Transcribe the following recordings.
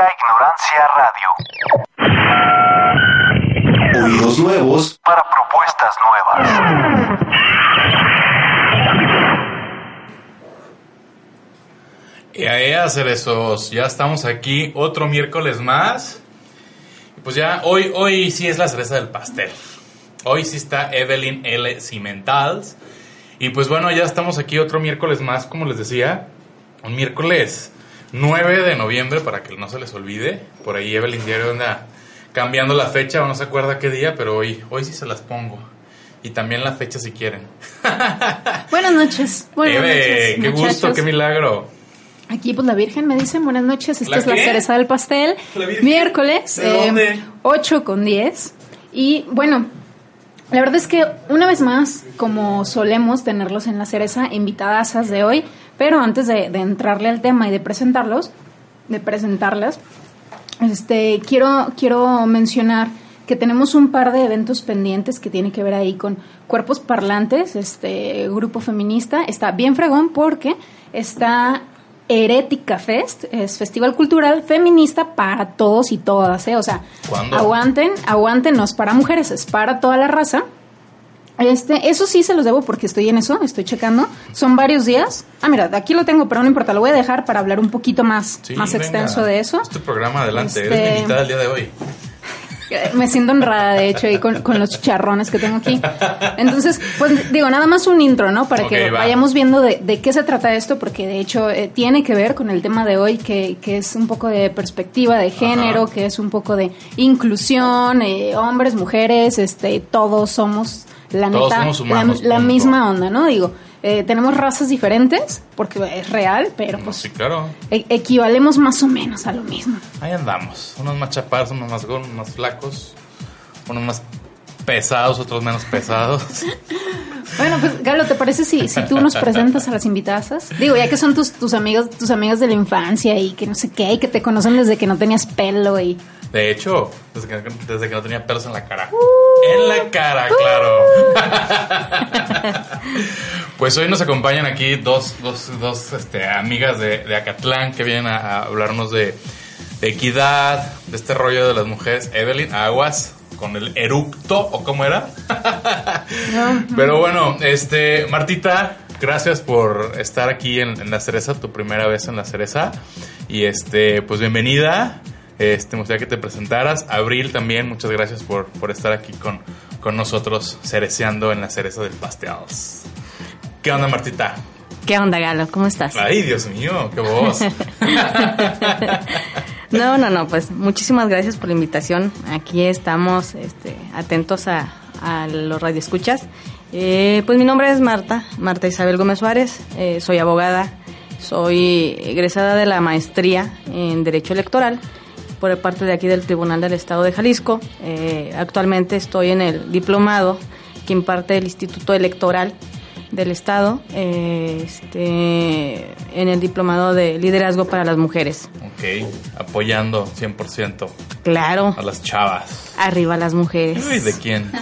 Maldita Ignorancia Radio. Oídos nuevos para propuestas nuevas. Y ahí hacer esos, ya estamos aquí otro miércoles más. Y pues ya hoy, hoy sí es la cereza del pastel. Hoy sí está Evelyn L. Cimentals. Y pues bueno, ya estamos aquí otro miércoles más, como les decía. Un miércoles 9 de noviembre, para que no se les olvide. Por ahí Evelyn Diario anda cambiando la fecha, o no se acuerda qué día, pero hoy, hoy sí se las pongo. Y también la fecha si quieren. Buenas noches. Buenas Eve, noches, qué gusto, muchachos. qué milagro. Aquí pues la Virgen me dice buenas noches, esta ¿La es la qué? cereza del pastel. ¿La? Miércoles, ¿De dónde? 8 con 10. Y bueno, la verdad es que una vez más, como solemos tenerlos en la cereza, invitadasas de hoy, pero antes de, de entrarle al tema y de presentarlos, de presentarlas, este, quiero, quiero mencionar que tenemos un par de eventos pendientes que tiene que ver ahí con cuerpos parlantes, este grupo feminista. Está bien fregón porque está Herética Fest, es festival cultural feminista para todos y todas, ¿eh? O sea, ¿Cuándo? aguanten, aguántenos para mujeres, es para toda la raza. Este, eso sí se los debo porque estoy en eso, estoy checando. Son varios días. Ah, mira, aquí lo tengo, pero no importa, lo voy a dejar para hablar un poquito más, Sí, más venga. extenso de eso. Es tu programa, adelante. Este- Eres mi invitada el día de hoy. Me siento honrada, de hecho, ahí con, con los chicharrones que tengo aquí. Entonces, pues digo, nada más un intro, ¿no? Para que va. vayamos viendo de, de qué se trata esto, porque de hecho eh, tiene que ver con el tema de hoy, que, que es un poco de perspectiva de género, Ajá. que es un poco de inclusión, eh, hombres, mujeres, este, todos somos la Todos neta, somos humanos, la, misma onda, ¿no? Digo, eh, tenemos razas diferentes, porque es real, pero pues Sí, claro. e- equivalemos más o menos a lo mismo. Ahí andamos. Unos más chaparros, unos más gordos, unos más flacos. Unos más pesados, otros menos pesados. Bueno, pues Galo, ¿te parece si, si tú nos presentas a las invitadas? Digo, ya que son tus, tus amigos, tus amigas de la infancia y que no sé qué, y que te conocen desde que no tenías pelo y... De hecho, desde que, desde que no tenía pelos en la cara. Uh. En la cara, claro. pues hoy nos acompañan aquí dos, dos, dos este, amigas de, de Acatlán que vienen a, a hablarnos de, de equidad, de este rollo de las mujeres. Evelyn, aguas con el eructo, ¿o cómo era? Pero bueno, este, Martita, gracias por estar aquí en, en La Cereza, tu primera vez en La Cereza. Y este, pues bienvenida. Este, me gustaría que te presentaras. Abril también, muchas gracias por, por estar aquí con, con nosotros, cereceando en La Cereza del Pastel. ¿Qué onda, Martita? ¿Qué onda, Galo? ¿Cómo estás? Ay, Dios mío, qué voz. No, no, no, pues muchísimas gracias por la invitación. Aquí estamos este, atentos a, a los radioescuchas. Eh, pues mi nombre es Marta, Marta Isabel Gómez Suárez, eh, soy abogada, soy egresada de la maestría en Derecho Electoral por parte de aquí del Tribunal del Estado de Jalisco. Eh, actualmente estoy en el diplomado que imparte el Instituto Electoral del Estado, eh, este, en el diplomado de liderazgo para las mujeres. ok, apoyando 100% Claro, a las chavas. arriba las mujeres. Uy, ¿de quién?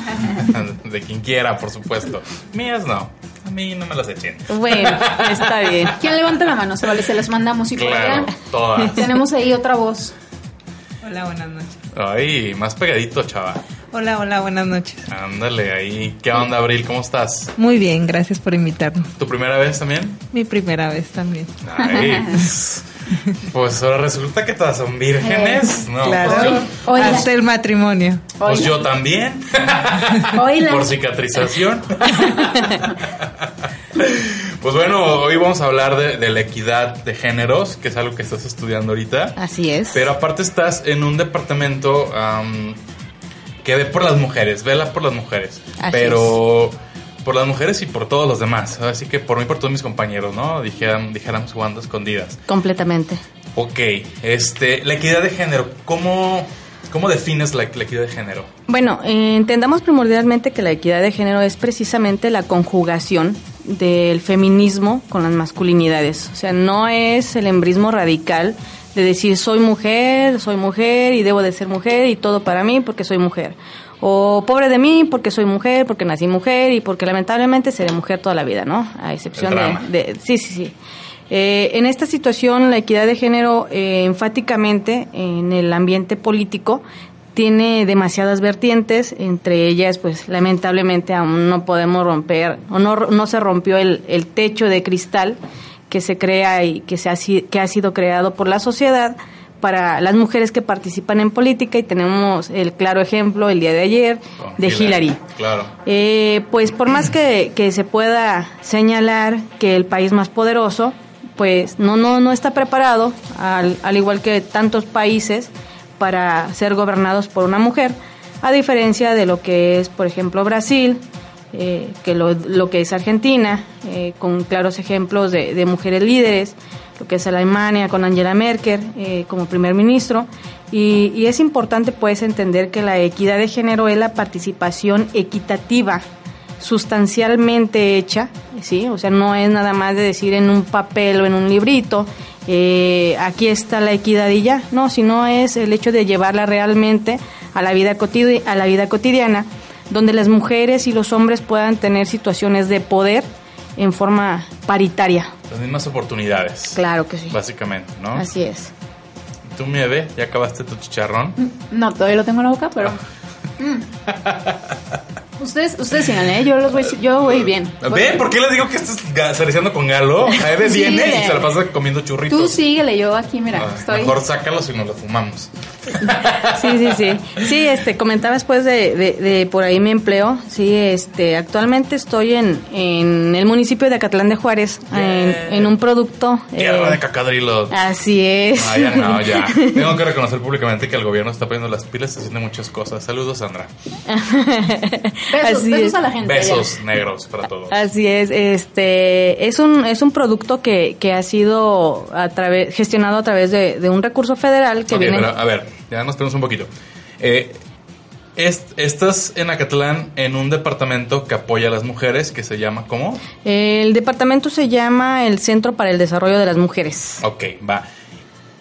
de quien quiera, por supuesto. Mías no. A mí no me las echen. Bueno, está bien. ¿Quién levanta la mano? Se vale, se las mandamos y Claro, todas. Tenemos ahí otra voz. Hola, buenas noches. Ay, más pegadito, chava. Hola, hola, buenas noches. Ándale, ahí. ¿Qué onda, Abril? ¿Cómo estás? Muy bien, gracias por invitarnos. ¿Tu primera vez también? Mi primera vez también. Ay, pues, ahora resulta que todas son vírgenes. No, claro. pues yo, Oiga. Hasta el matrimonio. pues yo también. Oíla. Por cicatrización. Pues bueno, hoy vamos a hablar de, de la equidad de géneros, que es algo que estás estudiando ahorita. Así es. Pero aparte estás en un departamento am, que ve por las mujeres, vela por las mujeres. Así pero por las mujeres y por todos los demás. Así que por mí y por todos mis compañeros, ¿no? Dijeran, dijéramos jugando escondidas. Completamente. Ok, este, la equidad de género, ¿cómo, cómo defines la, la equidad de género? Bueno, eh, entendamos primordialmente que la equidad de género es precisamente la conjugación del feminismo con las masculinidades. O sea, no es el embrismo radical de decir soy mujer, soy mujer y debo de ser mujer y todo para mí porque soy mujer. O pobre de mí porque soy mujer, porque nací mujer y porque lamentablemente seré mujer toda la vida, ¿no? A excepción de, de- Sí, sí, sí. Eh, en esta situación, la equidad de género, eh, enfáticamente, en el ambiente político, tiene demasiadas vertientes, entre ellas, pues lamentablemente aún no podemos romper, o no, no se rompió el, el techo de cristal que se crea y que, se ha, que ha sido creado por la sociedad para las mujeres que participan en política y tenemos el claro ejemplo el día de ayer Con de Hillary. Claro. Eh, pues por más que, que se pueda señalar que el país más poderoso, pues no, no, no está preparado, al, al igual que tantos países, para ser gobernados por una mujer, a diferencia de lo que es, por ejemplo, Brasil, eh, que lo, lo que es Argentina, eh, con claros ejemplos de, mujeres líderes, lo que es Alemania con Angela Merkel eh, como primer ministro. Y, y es importante pues entender que la equidad de género es la participación equitativa sustancialmente hecha, ¿sí? O sea, no es nada más de decir en un papel o en un librito, eh, aquí está la equidad y ya, no, sino es el hecho de llevarla realmente a la vida cotidi- a la vida cotidiana, donde las mujeres y los hombres puedan tener situaciones de poder en forma paritaria. Las mismas oportunidades. Claro que sí. Básicamente, ¿no? Así es. Tú, Mieve, ya acabaste tu chicharrón. No, todavía lo tengo en la boca, pero. Mm. Ustedes, ustedes síganle, ¿eh? yo los voy, yo voy bien. ¿Ven? ¿Por qué les digo que estás saliciando con Galo? A Sí, viene y se la pasa comiendo churritos. Tú síguele, yo aquí, mira, Ah, estoy. Mejor sácalos y nos los fumamos. Sí, sí, sí. Sí, este, comentaba después de, de, de por ahí mi empleo. Sí, este, actualmente estoy en, en el municipio de Acatlán de Juárez, en, en un producto. Tierra eh, de cacadrilos. Así es. Ah, ya no, ya. Tengo que reconocer públicamente que el gobierno está poniendo las pilas haciendo muchas cosas. Saludos, Sandra. Besos, Así besos es. a la gente. Besos negros para todos. Así es, este es un es un producto que, que ha sido a través gestionado a través de, de un recurso federal que Ok, viene pero, a ver, ya nos tenemos un poquito. Eh, est- estás en Acatlán en un departamento que apoya a las mujeres que se llama ¿cómo? el departamento se llama el Centro para el Desarrollo de las Mujeres. Ok, va.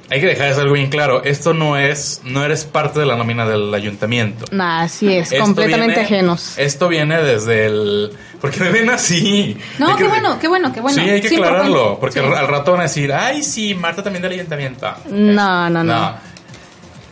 Hay que dejar eso algo bien claro. Esto no es, no eres parte de la nómina del ayuntamiento. Así es, Esto completamente viene- ajenos. Esto viene desde el... Porque me ven así. No, que- qué bueno, qué bueno, qué bueno. Sí, hay que Sí, aclararlo. porque- Porque sí. al rato van a decir, ay, sí, Marta también del ayuntamiento. No, no, no.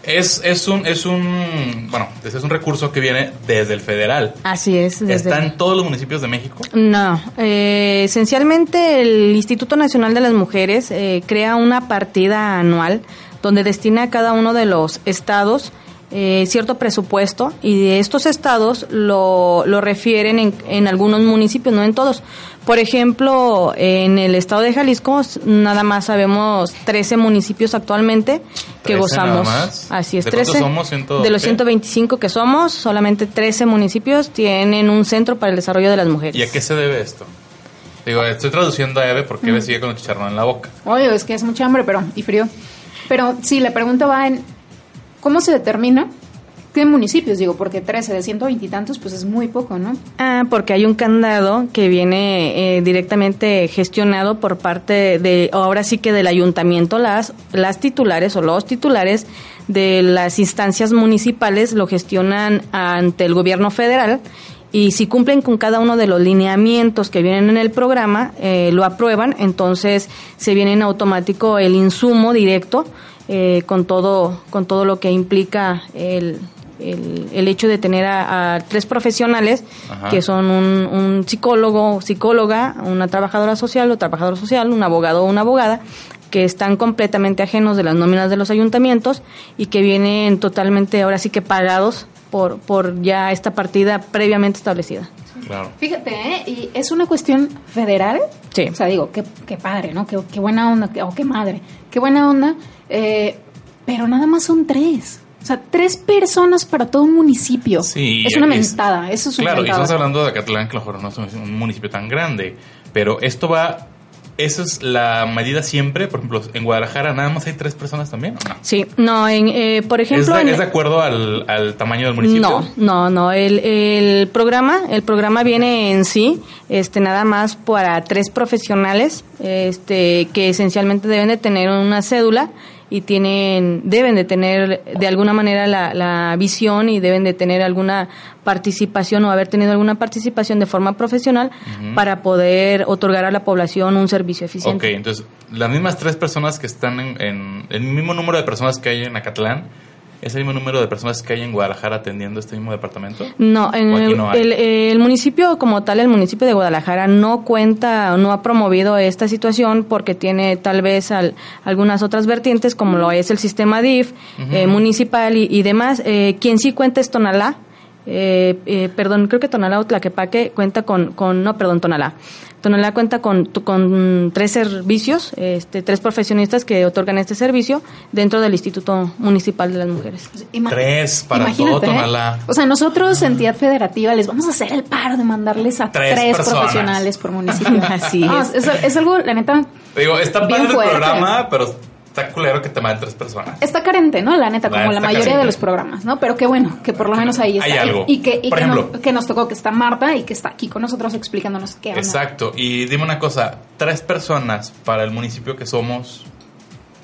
Es, es un, es un, bueno, es un recurso que viene desde el federal. Así es. desde- ¿Está en todos los municipios de México? No, eh, esencialmente el Instituto Nacional de las Mujeres eh, crea una partida anual donde destina a cada uno de los estados eh, cierto presupuesto y de estos estados lo, lo refieren en, en algunos municipios, no en todos. Por ejemplo, en el estado de Jalisco nada más sabemos 13 municipios actualmente que 13 gozamos. nada más. Así es, ¿De cuántos 13. somos? ¿Ciento de los qué? 125 que somos, solamente 13 municipios tienen un centro para el desarrollo de las mujeres. ¿Y a qué se debe esto? Digo, estoy traduciendo a Eve porque Eve sigue con el chicharrón en la boca. Oye, es que es mucha hambre, pero y frío. Pero sí, la pregunta va en cómo se determina qué municipios, digo, porque 13 de 120 y tantos, pues es muy poco, ¿no? Ah, porque hay un candado que viene eh, directamente gestionado por parte de, ahora sí que del ayuntamiento, las, las titulares o los titulares de las instancias municipales lo gestionan ante el gobierno federal y si cumplen con cada uno de los lineamientos que vienen en el programa, eh, lo aprueban, entonces se viene en automático el insumo directo eh, con todo con todo lo que implica el, el, el hecho de tener a, a tres profesionales Ajá. que son un, un psicólogo, psicóloga, una trabajadora social o trabajador social, un abogado o una abogada que están completamente ajenos de las nóminas de los ayuntamientos y que vienen totalmente ahora sí que pagados por, por ya esta partida previamente establecida. Claro. Fíjate, ¿eh? Y es una cuestión federal. Sí. O sea, digo, qué, qué padre, ¿no? Qué, qué buena onda, qué- o qué madre. Qué buena onda. Eh, pero nada más son tres. O sea, tres personas para todo un municipio. Sí. Es una es- mentada. Eso es una Claro, y estamos hablando de Acatlán, que a lo mejor no es un municipio tan grande. Pero esto va. ¿Esa es la medida siempre? Por ejemplo, en Guadalajara nada más hay tres personas también. ¿o no? Sí, no, en, eh, por ¿Es, ejemplo... de, en- es de acuerdo al, al tamaño del municipio? No, no, no. El, el programa, el programa viene en sí, este, nada más para tres profesionales, este, que esencialmente deben de tener una cédula y tienen, deben de tener de alguna manera la, la visión y deben de tener alguna participación o haber tenido alguna participación de forma profesional para poder otorgar a la población un servicio Ok, eficiente. entonces, las mismas tres personas que están en, en- el mismo número de personas que hay en Acatlán, ¿es el mismo número de personas que hay en Guadalajara atendiendo este mismo departamento? No, en ¿O aquí el, no hay? el- el municipio como tal, el municipio de Guadalajara no cuenta, no ha promovido esta situación porque tiene tal vez al- algunas otras vertientes como lo es el sistema DIF eh, municipal y, y demás. Eh, quien sí cuenta es Tonalá. Eh, eh, perdón, creo que Tonalá o Tlaquepaque cuenta con, con no, perdón, Tonalá. Tonalá cuenta con, con tres servicios, este, tres profesionistas que otorgan este servicio dentro del Instituto Municipal de las Mujeres. Ima- Tres para imagínate, todo ¿eh? Tonalá. O sea, nosotros, entidad federativa, les vamos a hacer el paro de mandarles a Tres profesionales por municipio. Así No, es. es. es algo, la neta, Digo, está Bien padre el fuerte. programa, pero está culero que te manden tres personas. está carente, ¿no? La neta, La como la mayoría carente. de los programas, ¿no? Pero qué bueno, que por lo menos ahí está. Hay algo. Y que, y Por que, no- nos tocó que está Marta y que está aquí con nosotros explicándonos qué onda. Exacto. Y dime una cosa, tres personas para el municipio que somos,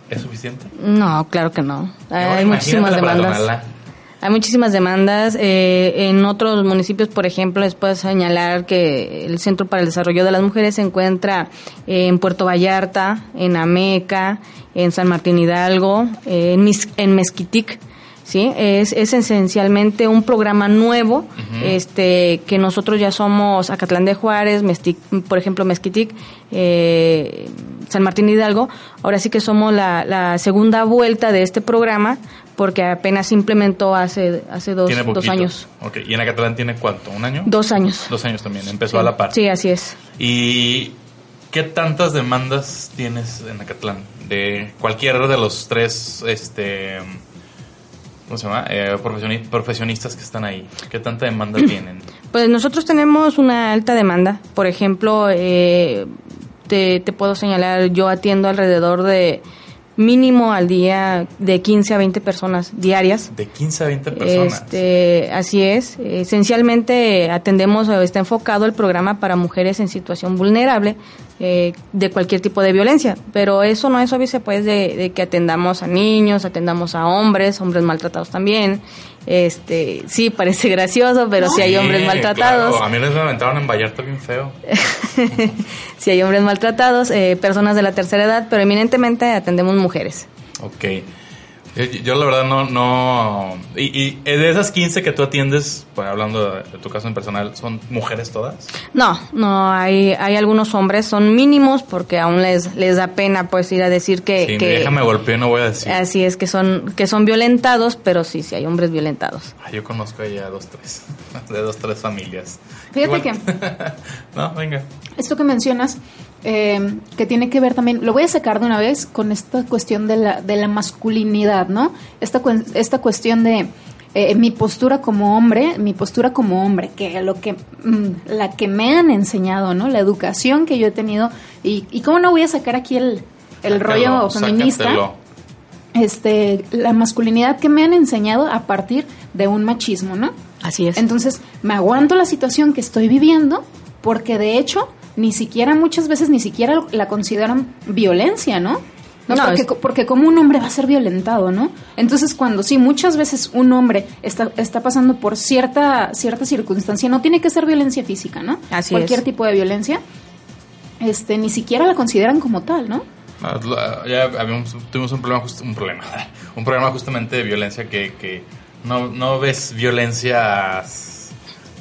¿es suficiente? No, claro que no. Ahora Hay muchísimas demandas. Hay muchísimas demandas. eh, en otros municipios, por ejemplo, les puedo señalar que el Centro para el Desarrollo de las Mujeres se encuentra en Puerto Vallarta, en Ameca, en San Martín Hidalgo, eh, en, Mis- en Mezquitic. ¿sí? Es, es esencialmente un programa nuevo este que nosotros ya somos Acatlán de Juárez, Mestic- por ejemplo, Mezquitic, eh, San Martín Hidalgo. Ahora sí que somos la, la segunda vuelta de este programa porque apenas se implementó hace, hace dos, Tiene dos años. Ok, ¿y en Acatlán tiene cuánto? ¿Un año? Dos años. Dos años también, empezó a la par. Sí, así es. ¿Y qué tantas demandas tienes en Acatlán? De cualquiera de los tres, este, ¿cómo se llama? Eh, profesioni- profesionistas que están ahí. ¿Qué tanta demanda tienen? Pues nosotros tenemos una alta demanda. Por ejemplo, eh, te, te puedo señalar, yo atiendo alrededor de mínimo al día de 15 a 20 personas diarias. De 15 a 20 personas. Este, así es. Esencialmente atendemos o está enfocado el programa para mujeres en situación vulnerable eh, de cualquier tipo de violencia. Pero eso no es obvio, pues, de, de que atendamos a niños, atendamos a hombres, hombres maltratados también. Este, sí, parece gracioso, pero sí hay hombres maltratados. claro. A mí les aventaron en Vallarta bien feo. sí hay hombres maltratados, eh, personas de la tercera edad, pero eminentemente atendemos mujeres. Ok. Yo, yo la verdad no... no y, y de esas 15 que tú atiendes, pues, hablando de, de tu caso en personal, ¿son mujeres todas? No, no, hay, hay algunos hombres, son mínimos porque aún les, les da pena pues ir a decir que... Sí, que déjame golpear, no voy a decir. Así es que son, que son violentados, pero sí, sí hay hombres violentados. Ah, yo conozco ya dos, tres. De dos, tres familias. Fíjate que... no, venga. Esto que mencionas, eh, que tiene que ver también, lo voy a sacar de una vez con esta cuestión de la, de la masculinidad, ¿no? Esta, cuen- esta cuestión de eh, mi postura como hombre, mi postura como hombre, que lo que, mm, la que me han enseñado, ¿no? La educación que yo he tenido, y, y cómo no voy a sacar aquí el, el Sácalo, rollo feminista, sácatelo. este, la masculinidad que me han enseñado a partir de un machismo, ¿no? Así es. Entonces, me aguanto la situación que estoy viviendo porque de hecho ni siquiera muchas veces ni siquiera la consideran violencia, ¿no? No, No, porque, es- porque como un hombre va a ser violentado, ¿no? Entonces, cuando sí, muchas veces un hombre está, está pasando por cierta, cierta circunstancia, no tiene que ser violencia física, ¿no? Así Cualquier es. tipo de violencia, este, ni siquiera la consideran como tal, ¿no? Ya habíamos, tuvimos un problema, just- un problema, un problema justamente de violencia que, que no, no ves violencias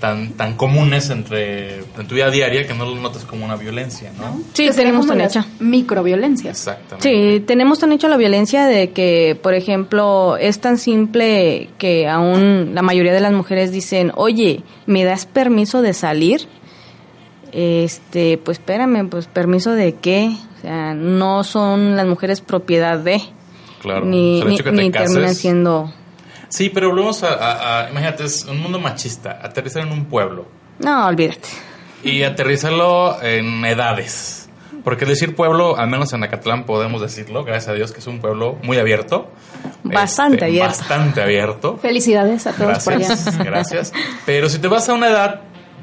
tan, tan comunes entre en tu vida diaria que no lo notas como una violencia, ¿no? Sí, Que tenemos tan hecha. Microviolencias. Exactamente. Sí, tenemos tan hecha la violencia de que, por ejemplo, es tan simple que aún la mayoría de las mujeres dicen, oye, ¿me das permiso de salir? Este, pues espérame, pues permiso de qué? O sea, no son las mujeres propiedad de, Claro. ni, O sea, ni, ni terminan siendo... Sí, pero volvemos a, a- a- imagínate, es un mundo machista, aterrizar en un pueblo No, olvídate. y aterrizarlo en edades. Porque decir pueblo, al menos en Acatlán podemos decirlo, gracias a Dios que es un pueblo muy abierto. Bastante Este, abierto. Bastante abierto. Felicidades a todos por allá. Gracias, gracias. Pero si te vas a una edad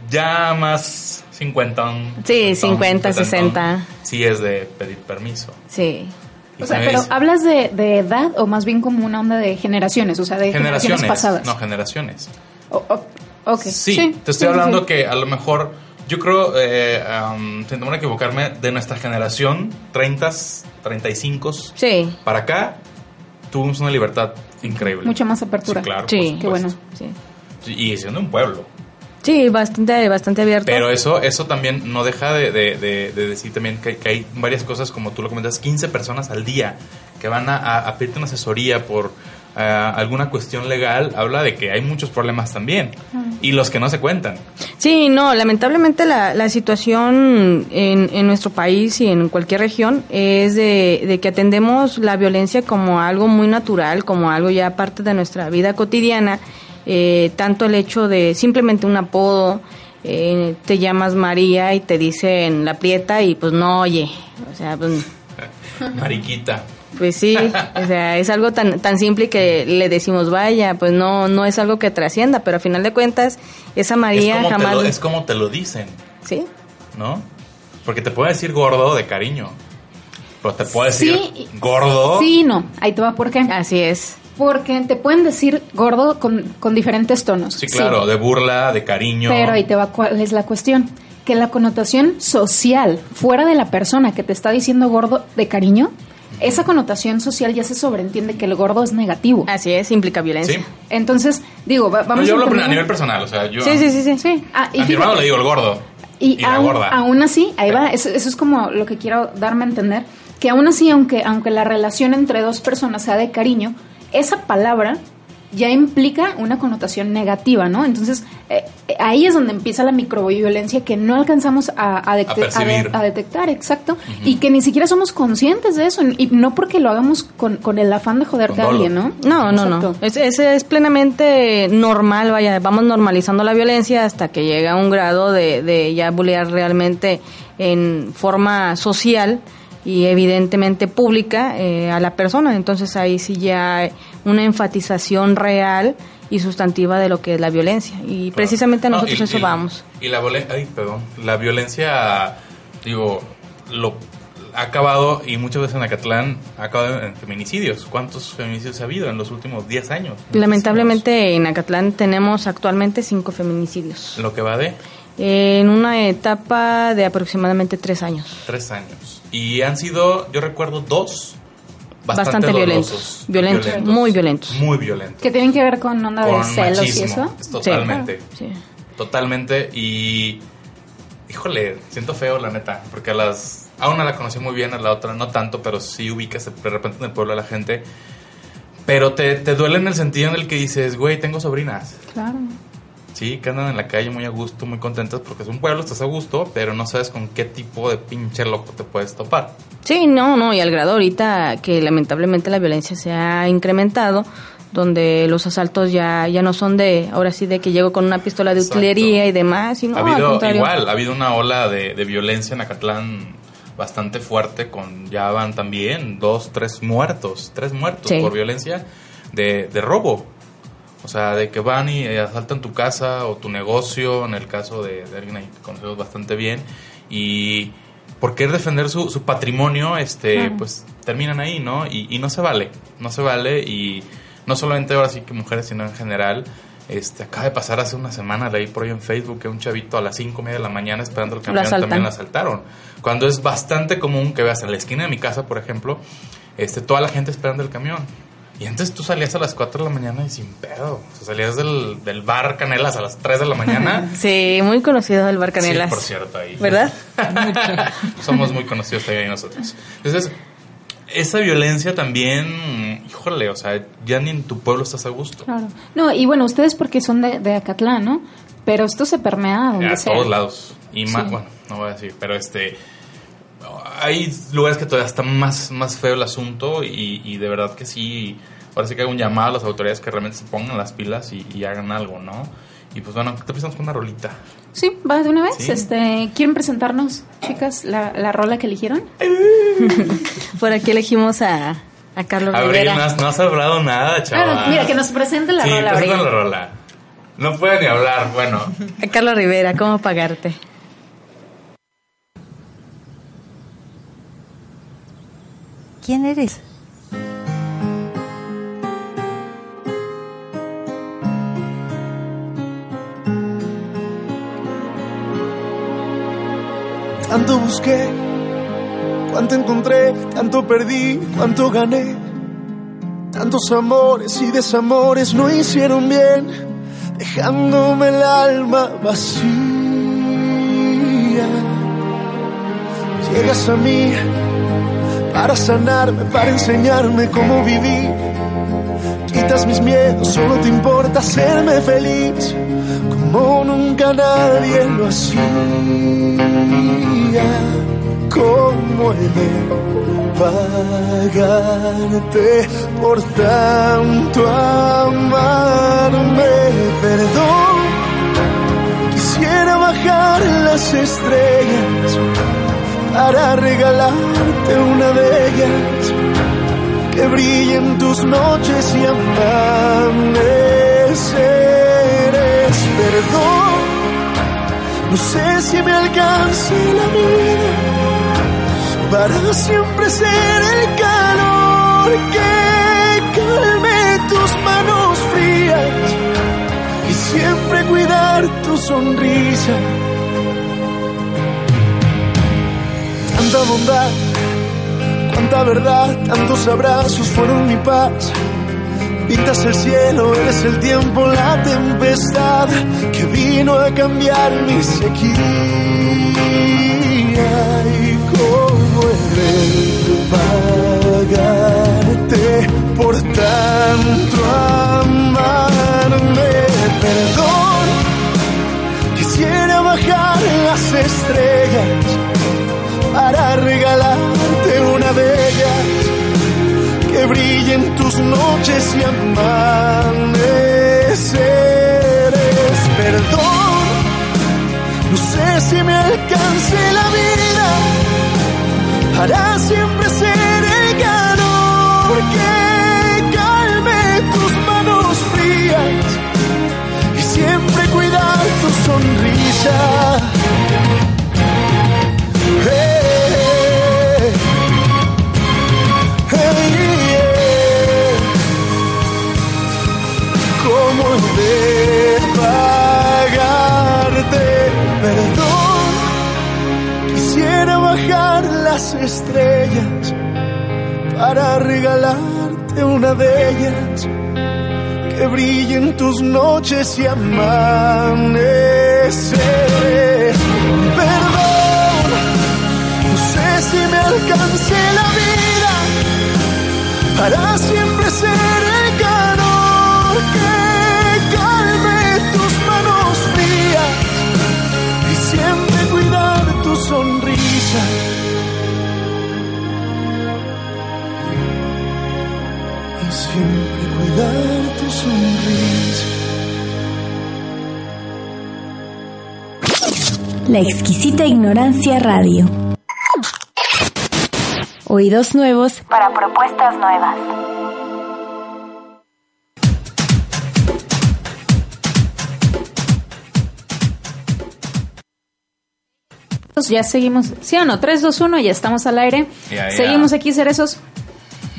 ya más 50, Sí, 50, 60. sí es de pedir permiso. Sí. O sea, pero ¿hablas de, de edad o más bien como una onda de generaciones? O sea, de generaciones, generaciones. pasadas. No, generaciones. O- o- ok. Sí, Sí, te estoy sí, hablando sí. que a lo mejor, yo creo, eh, um, sin temor a equivocarme, de nuestra generación, 30, 35 Sí, para acá, tuvimos una libertad increíble. Mucha más apertura. Sí, claro. por sí. Qué bueno. sí. Y siendo un pueblo. Sí, bastante, bastante abierto. Pero eso, eso también no deja de, de- de- de decir también que, que hay varias cosas, como tú lo comentas, 15 personas al día que van a, a- pedirte una asesoría por eh, alguna cuestión legal, habla de que hay muchos problemas también. Y los que no se cuentan. Sí, no, lamentablemente la, la situación en, en nuestro país y en cualquier región es de, de que atendemos la violencia como algo muy natural, como algo ya parte de nuestra vida cotidiana, eh, tanto el hecho de simplemente un apodo, eh, te llamas María y te dicen la prieta y pues no oye, o sea, pues, Mariquita. pues sí, o sea, es algo tan tan simple que le decimos vaya, pues no no es algo que trascienda, pero a final de cuentas esa María es, como jamás te lo, es como te lo dicen, sí ¿no? Porque te puede decir gordo de cariño. Pero te puede decir Sí, gordo. Sí, no. Ahí te va por qué. Así es. Porque te pueden decir gordo con, con diferentes tonos. Sí, claro, de burla, de cariño. Pero ahí te va cuál es la cuestión. Que la connotación social fuera de la persona que te está diciendo gordo de cariño, esa connotación social ya se sobreentiende que el gordo es negativo. Así es, implica violencia. Sí. Entonces, digo, va- No, vamos yo hablo entender- a nivel personal, o sea, yo. Sí, sí, sí, sí. Sí. Ah, y A mi hermano le digo el gordo. Y, Y, la aún, gorda. aún así, ahí va, eso, eso es como lo que quiero darme a entender, que aún así, aunque, aunque la relación entre dos personas sea de cariño, esa palabra ya implica una connotación negativa, ¿no? Entonces, eh, eh, ahí es donde empieza la microviolencia que no alcanzamos a, a, detec- A percibir. a detectar, exacto, y que ni siquiera somos conscientes de eso, y no porque lo hagamos con, con el afán de joderte Con a alguien, ¿no? No, no, no. Exacto. Es, es, plenamente normal, vaya, vamos normalizando la violencia hasta que llega a un grado de, de ya bullear realmente en forma social y evidentemente pública eh, a la persona. Entonces ahí sí ya hay una enfatización real y sustantiva de lo que es la violencia. Y precisamente a No, nosotros y- eso y- vamos. Y la violencia, ay, perdón, la violencia, digo, lo ha acabado, y muchas veces en Acatlán, ha acabado en feminicidios. ¿Cuántos feminicidios ha habido en los últimos 10 años? Lamentablemente en Acatlán tenemos actualmente cinco feminicidios. Muchísimos. Lo que va de En una etapa de aproximadamente tres años. 3 años. Y han sido, yo recuerdo, dos bastante, Bastante dolorosos. violentos. Violentos, muy violentos. Muy violentos. Que tienen que ver con onda Con de celos y eso. Totalmente. Sí. Totalmente. Y. Híjole, siento feo, la neta. Porque a las. A una la conocí muy bien, a la otra no tanto, pero sí ubicas de repente en el pueblo a la gente. Pero te, te duele en el sentido en el que dices, güey, tengo sobrinas. Claro. Sí, que andan en la calle muy a gusto, muy contentas porque es un pueblo, estás a gusto, pero no sabes con qué tipo de pinche loco te puedes topar. Sí, no, no, y al grado ahorita que lamentablemente la violencia se ha incrementado, donde los asaltos ya, ya no son de, ahora sí, de que llego con una pistola de Exacto. utilería y demás, y no, ha al habido contrario. igual, ha habido una ola de, de violencia en Acatlán bastante fuerte, con ya van también dos, tres muertos, tres muertos Sí. por violencia de, de robo. O sea, de que van y eh, asaltan tu casa o tu negocio, en el caso de, de alguien ahí que conocemos bastante bien, y por querer defender su, su patrimonio, este, Claro. pues terminan ahí, ¿no? Y, y no se vale, no se vale, y no solamente ahora sí que mujeres, sino en general. Este, acaba de pasar hace una semana, leí por ahí en Facebook que un chavito a las cinco y media de la mañana esperando el camión también lo asaltaron. Cuando es bastante común que veas en la esquina de mi casa, por ejemplo, este, toda la gente esperando el camión. Y antes tú salías a las 4 de la mañana y sin pedo. O sea, salías del, del bar Canelas a las 3 de la mañana. Sí, muy conocido el Bar Canelas. Sí, por cierto, ahí. ¿Verdad? Somos muy conocidos ahí nosotros. Entonces, esa violencia también, híjole, o sea, ya ni en tu pueblo estás a gusto. Claro. No, y bueno, ustedes porque son de, de Acatlán, ¿no? Pero esto se permea a donde a sea. todos lados. Y más, Sí. bueno, no voy a decir, pero este. Hay lugares que todavía está más, más feo el asunto y, y de verdad que sí. Ahora sí que hago un llamado a las autoridades que realmente se pongan las pilas y, y hagan algo, ¿no? Y pues bueno, te empezamos con una rolita. Sí, va de una vez. Sí. Este, ¿Quieren presentarnos, chicas, la, la rola que eligieron? Por aquí elegimos a, a Carlos Abril, Rivera. no has, no has hablado nada, chaval. Ah, mira, que nos presente la sí, rola, la rola. No puede ni hablar, bueno. A Carlos Rivera, ¿cómo pagarte? Quién eres? Tanto busqué, cuánto encontré, tanto perdí, cuánto gané. Tantos amores y desamores no hicieron bien, dejándome el alma vacía. Llegas a mí para sanarme, para enseñarme cómo vivir. Quitas mis miedos, solo te importa hacerme feliz, como nunca nadie lo hacía. ¿Cómo he de pagarte por tanto amarme? Perdón, quisiera bajar las estrellas para regalarte una de ellas que brillen tus noches y amaneceres. Perdón, no sé si me alcance la vida para siempre ser el calor que calme tus manos frías y siempre cuidar tu sonrisa. Tanta bondad, cuánta verdad, tantos abrazos fueron mi paz. Pintas el cielo, eres el tiempo, la tempestad que vino a cambiar mi sequía. Y cómo he pagarte por tanto amarme. Perdón, quisiera bajar las estrellas para regalarte una de ellas que brillen tus noches y amaneceres. Perdón, no sé si me alcance la vida para siempre ser el calor que calme tus manos frías y siempre cuidar tu sonrisa. Estrellas para regalarte una de ellas que brillen tus noches y amaneceres. Alcance la vida para siempre ser el calor que calme tus manos frías y siempre cuidar tu sonrisa. Y siempre cuidar tu sonrisa. La exquisita ignorancia radio. Oídos nuevos Para propuestas nuevas. Ya seguimos, ¿sí o no? 3, 2, 1, ya estamos al aire. Seguimos aquí, cerezos.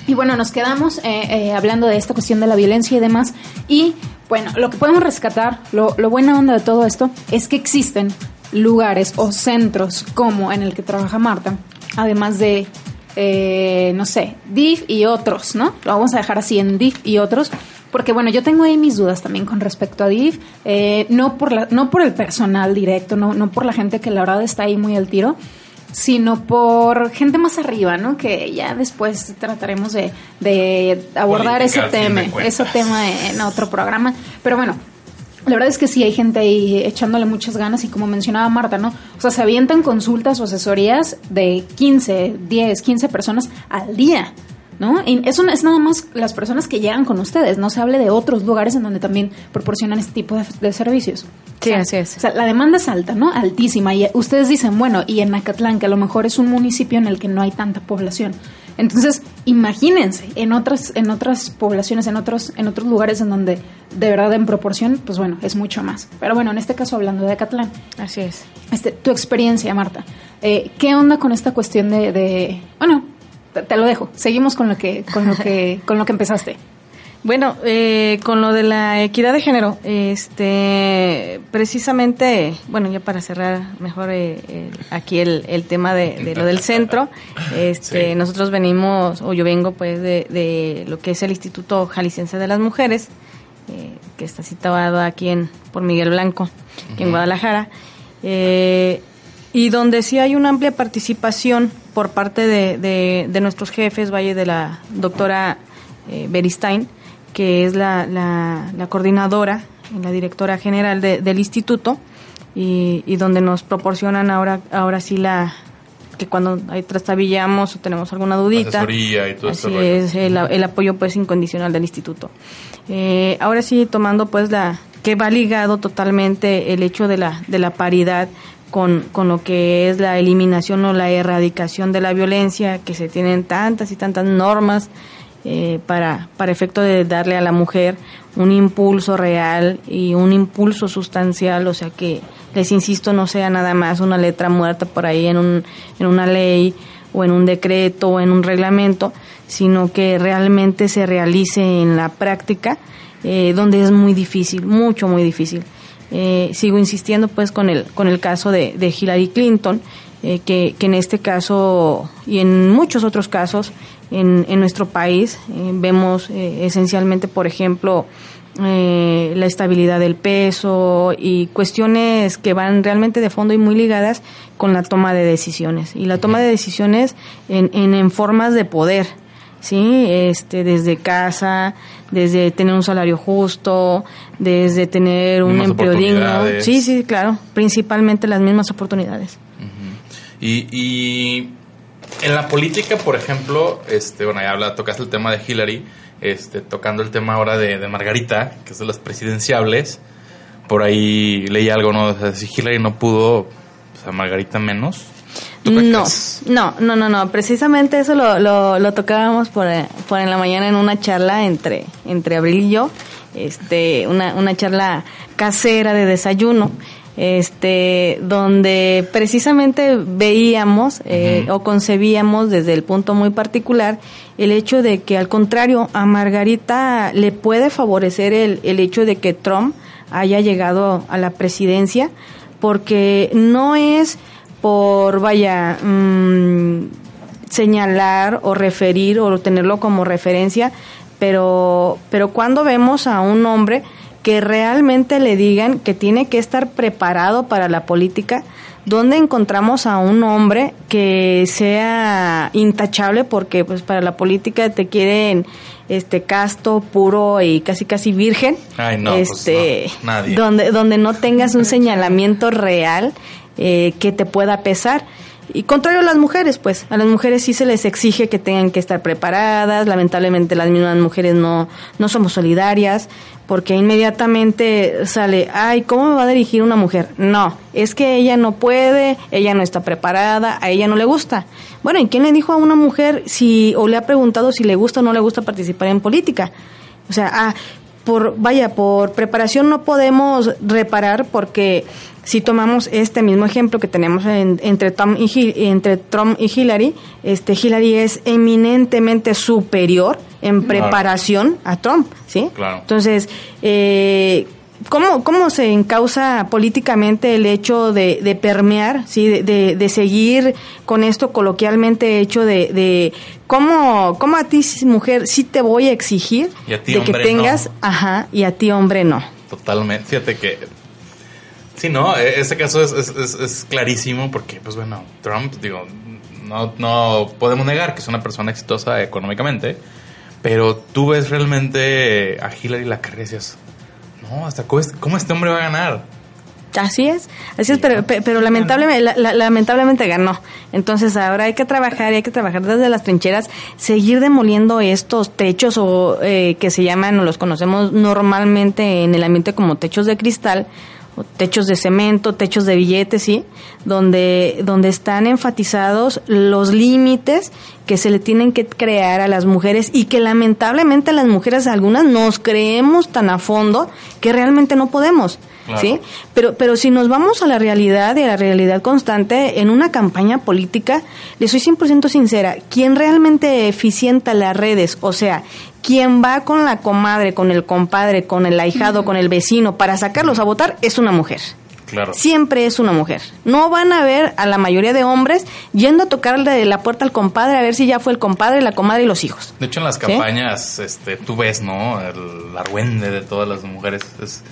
Y bueno, nos quedamos eh, eh, hablando de esta cuestión de la violencia y demás. Y bueno, lo que podemos rescatar, lo, lo buena onda de todo esto, es que existen lugares o centros como en el que trabaja Marta, además de, eh, no sé, DIF y otros, ¿no? Lo vamos a dejar así en DIF y otros. Porque bueno, yo tengo ahí mis dudas también con respecto a DIF, eh, no, por la, no por el personal directo, no, no por la gente que la verdad está ahí muy al tiro, sino por gente más arriba, ¿no? Que ya después trataremos de, de abordar Política, ese tema, ese tema en otro programa. Pero bueno, la verdad es que sí hay gente ahí echándole muchas ganas y como mencionaba Marta, ¿no? O sea, se avientan consultas o asesorías de 15, 10, 15 personas al día. ¿No? Y eso es nada más las personas que llegan con ustedes, no se hable de otros lugares en donde también proporcionan este tipo de, de servicios. Sí, O sea, así es. O sea, la demanda es alta, ¿no? Altísima. Y ustedes dicen, bueno, y en Acatlán, que a lo mejor es un municipio en el que no hay tanta población. Entonces, imagínense, en otras, en otras poblaciones, en otros, en otros lugares en donde de verdad en proporción, pues bueno, es mucho más. Pero bueno, en este caso hablando de Acatlán, Así es. este, tu experiencia, Marta. Eh, ¿Qué onda con esta cuestión de, de- bueno, te, te lo dejo. Seguimos con lo que, con lo que, con lo que empezaste. Bueno, eh, con lo de la equidad de género, este, precisamente, bueno, ya para cerrar mejor eh, aquí el, el tema de, de lo del centro, este, Sí. nosotros venimos, o yo vengo pues de, de lo que es el Instituto Jalisciense de las Mujeres, eh, que está situado aquí en, por Miguel Blanco, aquí en Guadalajara, eh, y donde sí hay una amplia participación por parte de, de- nuestros jefes, vaya de la doctora eh, Beristain, que es la, la- la coordinadora y la directora general de- del instituto, y, y donde nos proporcionan ahora, ahora sí la que cuando ahí trastabillamos o tenemos alguna dudita, Asesoría y todo este así es, el, el apoyo pues incondicional del instituto. Eh, ahora sí, tomando pues la que va ligado totalmente el hecho de la, de la paridad con, con lo que es la eliminación o la erradicación de la violencia, que se tienen tantas y tantas normas eh, para, para efecto de darle a la mujer un impulso real y un impulso sustancial, o sea que les insisto no sea nada más una letra muerta por ahí en, un, en una ley o en un decreto o en un reglamento, sino que realmente se realice en la práctica, eh, donde es muy difícil, mucho, muy difícil. Eh, sigo insistiendo pues con el, con el caso de, de Hillary Clinton, eh, que, que en este caso y en muchos otros casos en, en nuestro país eh, vemos eh, esencialmente, por ejemplo, eh, la estabilidad del peso y cuestiones que van realmente de fondo y muy ligadas con la toma de decisiones. Y la toma de decisiones en, en, en formas de poder, ¿sí? Este, desde casa, desde tener un salario justo, desde tener un Mismas empleo digno. Sí, sí, claro. Principalmente las mismas oportunidades. Y, y en la política, por ejemplo, este, bueno, ya habla, tocaste el tema de Hillary, este, tocando el tema ahora de, de Margarita, que es de las presidenciables. Por ahí leí algo, ¿no? O sea, si Hillary no pudo, o sea, Margarita menos. ¿Tú qué No, no, no, no, no. Precisamente eso lo, lo, lo tocábamos por, eh, por en la mañana en una charla entre, entre Abril y yo, este, una, una charla casera de desayuno, este, donde precisamente veíamos eh, o concebíamos desde el punto muy particular el hecho de que al contrario a Margarita le puede favorecer el, el hecho de que Trump haya llegado a la presidencia porque no es por, vaya, mm, señalar o referir o tenerlo como referencia, pero, pero cuando vemos a un hombre que realmente le digan que tiene que estar preparado para la política, ¿dónde encontramos a un hombre que sea intachable? Porque pues para la política te quieren este casto, puro y casi casi virgen. Ay, no, pues, este, no, nadie. donde donde no tengas un señalamiento real eh, que te pueda pesar. Y contrario a las mujeres, pues a las mujeres sí se les exige que tengan que estar preparadas, lamentablemente las mismas mujeres no, no somos solidarias, porque inmediatamente sale, ay, ¿cómo me va a dirigir una mujer? No, es que ella no puede, ella no está preparada, a ella no le gusta. Bueno, ¿y quién le dijo a una mujer si, o le ha preguntado si le gusta o no le gusta participar en política? O sea, ah, por, vaya, por preparación no podemos reparar porque si tomamos este mismo ejemplo que tenemos en- entre, Tom y, entre Trump y Hillary, este Hillary es eminentemente superior en preparación a Trump, ¿sí? Claro. Entonces, eh, ¿cómo, ¿cómo se encausa políticamente el hecho de, de permear, ¿sí? De, de- de seguir con esto coloquialmente hecho de cómo, cómo a ti, mujer, sí te voy a exigir Y a ti, de que tengas, no. ajá, y a ti, hombre, no. Totalmente. Fíjate que. Sí, no, e- ese caso es, es, es- es clarísimo porque, pues bueno, Trump, digo, no, no podemos negar que es una persona exitosa económicamente, pero tú ves realmente a Hillary la carrera y dices, no, hasta cómo este hombre va a ganar. Así es, así es, pero, pe- pero lamentablemente, la- la- lamentablemente ganó. Entonces ahora hay que trabajar y hay que trabajar desde las trincheras, seguir demoliendo estos techos o eh, que se llaman o los conocemos normalmente en el ambiente como techos de cristal o techos de cemento, techos de billetes, sí, donde donde están enfatizados los límites que se le tienen que crear a las mujeres y que lamentablemente las mujeres algunas nos creemos tan a fondo que realmente no podemos. Claro. ¿sí? Pero, pero si nos vamos a la realidad y a la realidad constante, en una campaña política, le soy 100% sincera, quien realmente eficienta las redes, o sea, quien va con la comadre, con el compadre, con el ahijado, con el vecino para sacarlos a votar, es una mujer. Claro. Siempre es una mujer. No van a ver a la mayoría de hombres yendo a tocarle la puerta al compadre a ver si ya fue el compadre, la comadre y los hijos. De hecho, en las ¿Sí? campañas, este, tú ves, ¿no? El argüende de todas las mujeres es,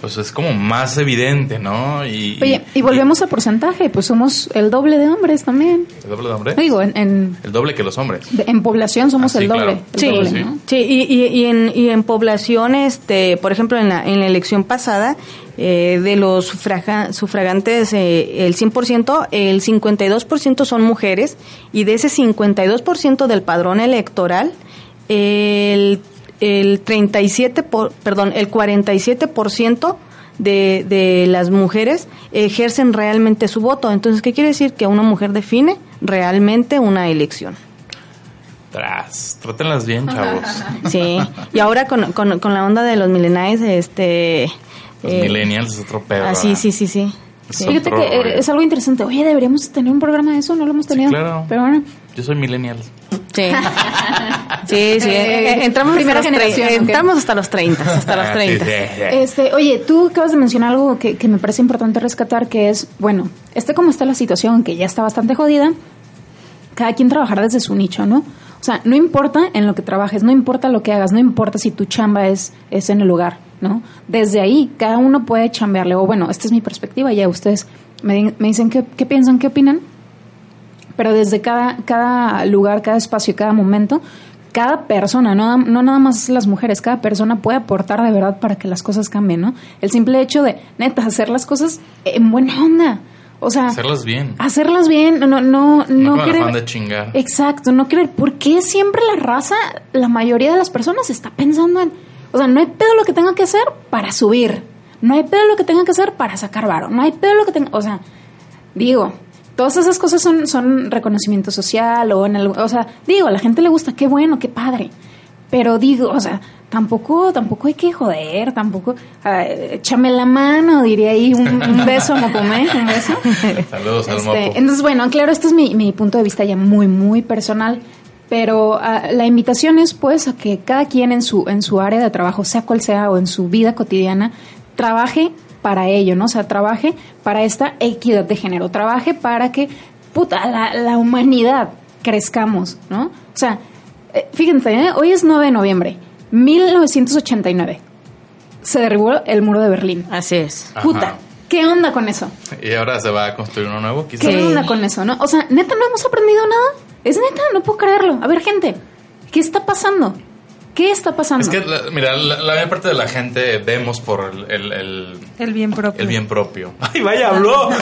pues es como más evidente, ¿no? Y, Oye, y volvemos a porcentaje, pues somos el doble de hombres también. ¿El doble de hombres? Digo, en, en, El doble que los hombres. de- en población somos Ah, sí, el doble. claro. el Sí, doble, sí. ¿no? Sí, y, y- y en, y en población, este, por ejemplo, en la, en la elección pasada, eh, de los sufraga- sufragantes, eh, el 100%, el 52% son mujeres, y de ese 52% del padrón electoral, el, el 37, por, perdón, el 47% de, de las mujeres ejercen realmente su voto. Entonces, ¿qué quiere decir? Que una mujer define realmente una elección. Tras, trátenlas bien, chavos. Sí, y ahora con, con, con la onda de los millennials, este... Los eh, millennials es otro pedo. Ah, sí, sí, sí, sí. Es Sí. Fíjate que eh, rollo. es algo interesante. Oye, deberíamos tener un programa de eso, no lo hemos tenido. claro. Pero bueno, Yo soy millennial. Sí, sí, sí. eh, eh, entramos, Primera hasta los, entramos hasta los 30, hasta los Ah, 30. sí, sí, sí. Este, oye, tú acabas de mencionar algo que, que me parece importante rescatar, que es, bueno, este como está la situación, que ya está bastante jodida, cada quien trabajará desde su nicho, ¿no? O sea, no importa en lo que trabajes, no importa lo que hagas, no importa si tu chamba es, es en el lugar, ¿no? Desde ahí, cada uno puede chambearle, o bueno, esta es mi perspectiva, ya ustedes me, me dicen qué, qué piensan, qué opinan, pero desde cada, cada lugar, cada espacio, cada momento, cada persona, no, no nada más las mujeres, cada persona puede aportar de verdad para que las cosas cambien, ¿no? El simple hecho de, neta, hacer las cosas en buena onda. O sea, Hacerlas bien. hacerlas bien, no, no, no, No, con querer- de chingar. Exacto, no querer. ¿Por qué siempre la raza, la mayoría de las personas está pensando en, o sea, no hay pedo lo que tenga que hacer para subir, no hay pedo lo que tenga que hacer para sacar varo, no hay pedo lo que tenga, o sea, digo, todas esas cosas son, son reconocimiento social o en el, o sea, digo, a la gente le gusta, qué bueno, qué padre. Pero digo, o sea, tampoco, tampoco hay que joder, tampoco, ah, échame la mano, diría ahí, un, un beso, Mopomé, un beso. Saludos al Este, mopo. entonces, bueno, claro, este es mi, mi punto de vista ya muy, muy personal. Pero ah, la invitación es, pues, a que cada quien en su, en su área de trabajo, sea cual sea, o en su vida cotidiana, trabaje para ello, ¿no? O sea, trabaje para esta equidad de género, trabaje para que, puta, la, la humanidad crezcamos, ¿no? O sea, eh, fíjense, ¿eh? hoy es 9 de noviembre, 1989. Se derribó el muro de Berlín. Así es. Ajá. Puta, ¿qué onda con eso? Y ahora se va a construir uno nuevo, quizás. ¿Qué onda con eso, no? O sea, neta, no hemos aprendido nada. Es neta, no puedo creerlo. A ver, gente, ¿qué está pasando? ¿Qué está pasando? Es que, la- mira, la, la mayor parte de la gente vemos por el, el, el- El bien propio. el bien propio. ¡Ay, vaya, habló!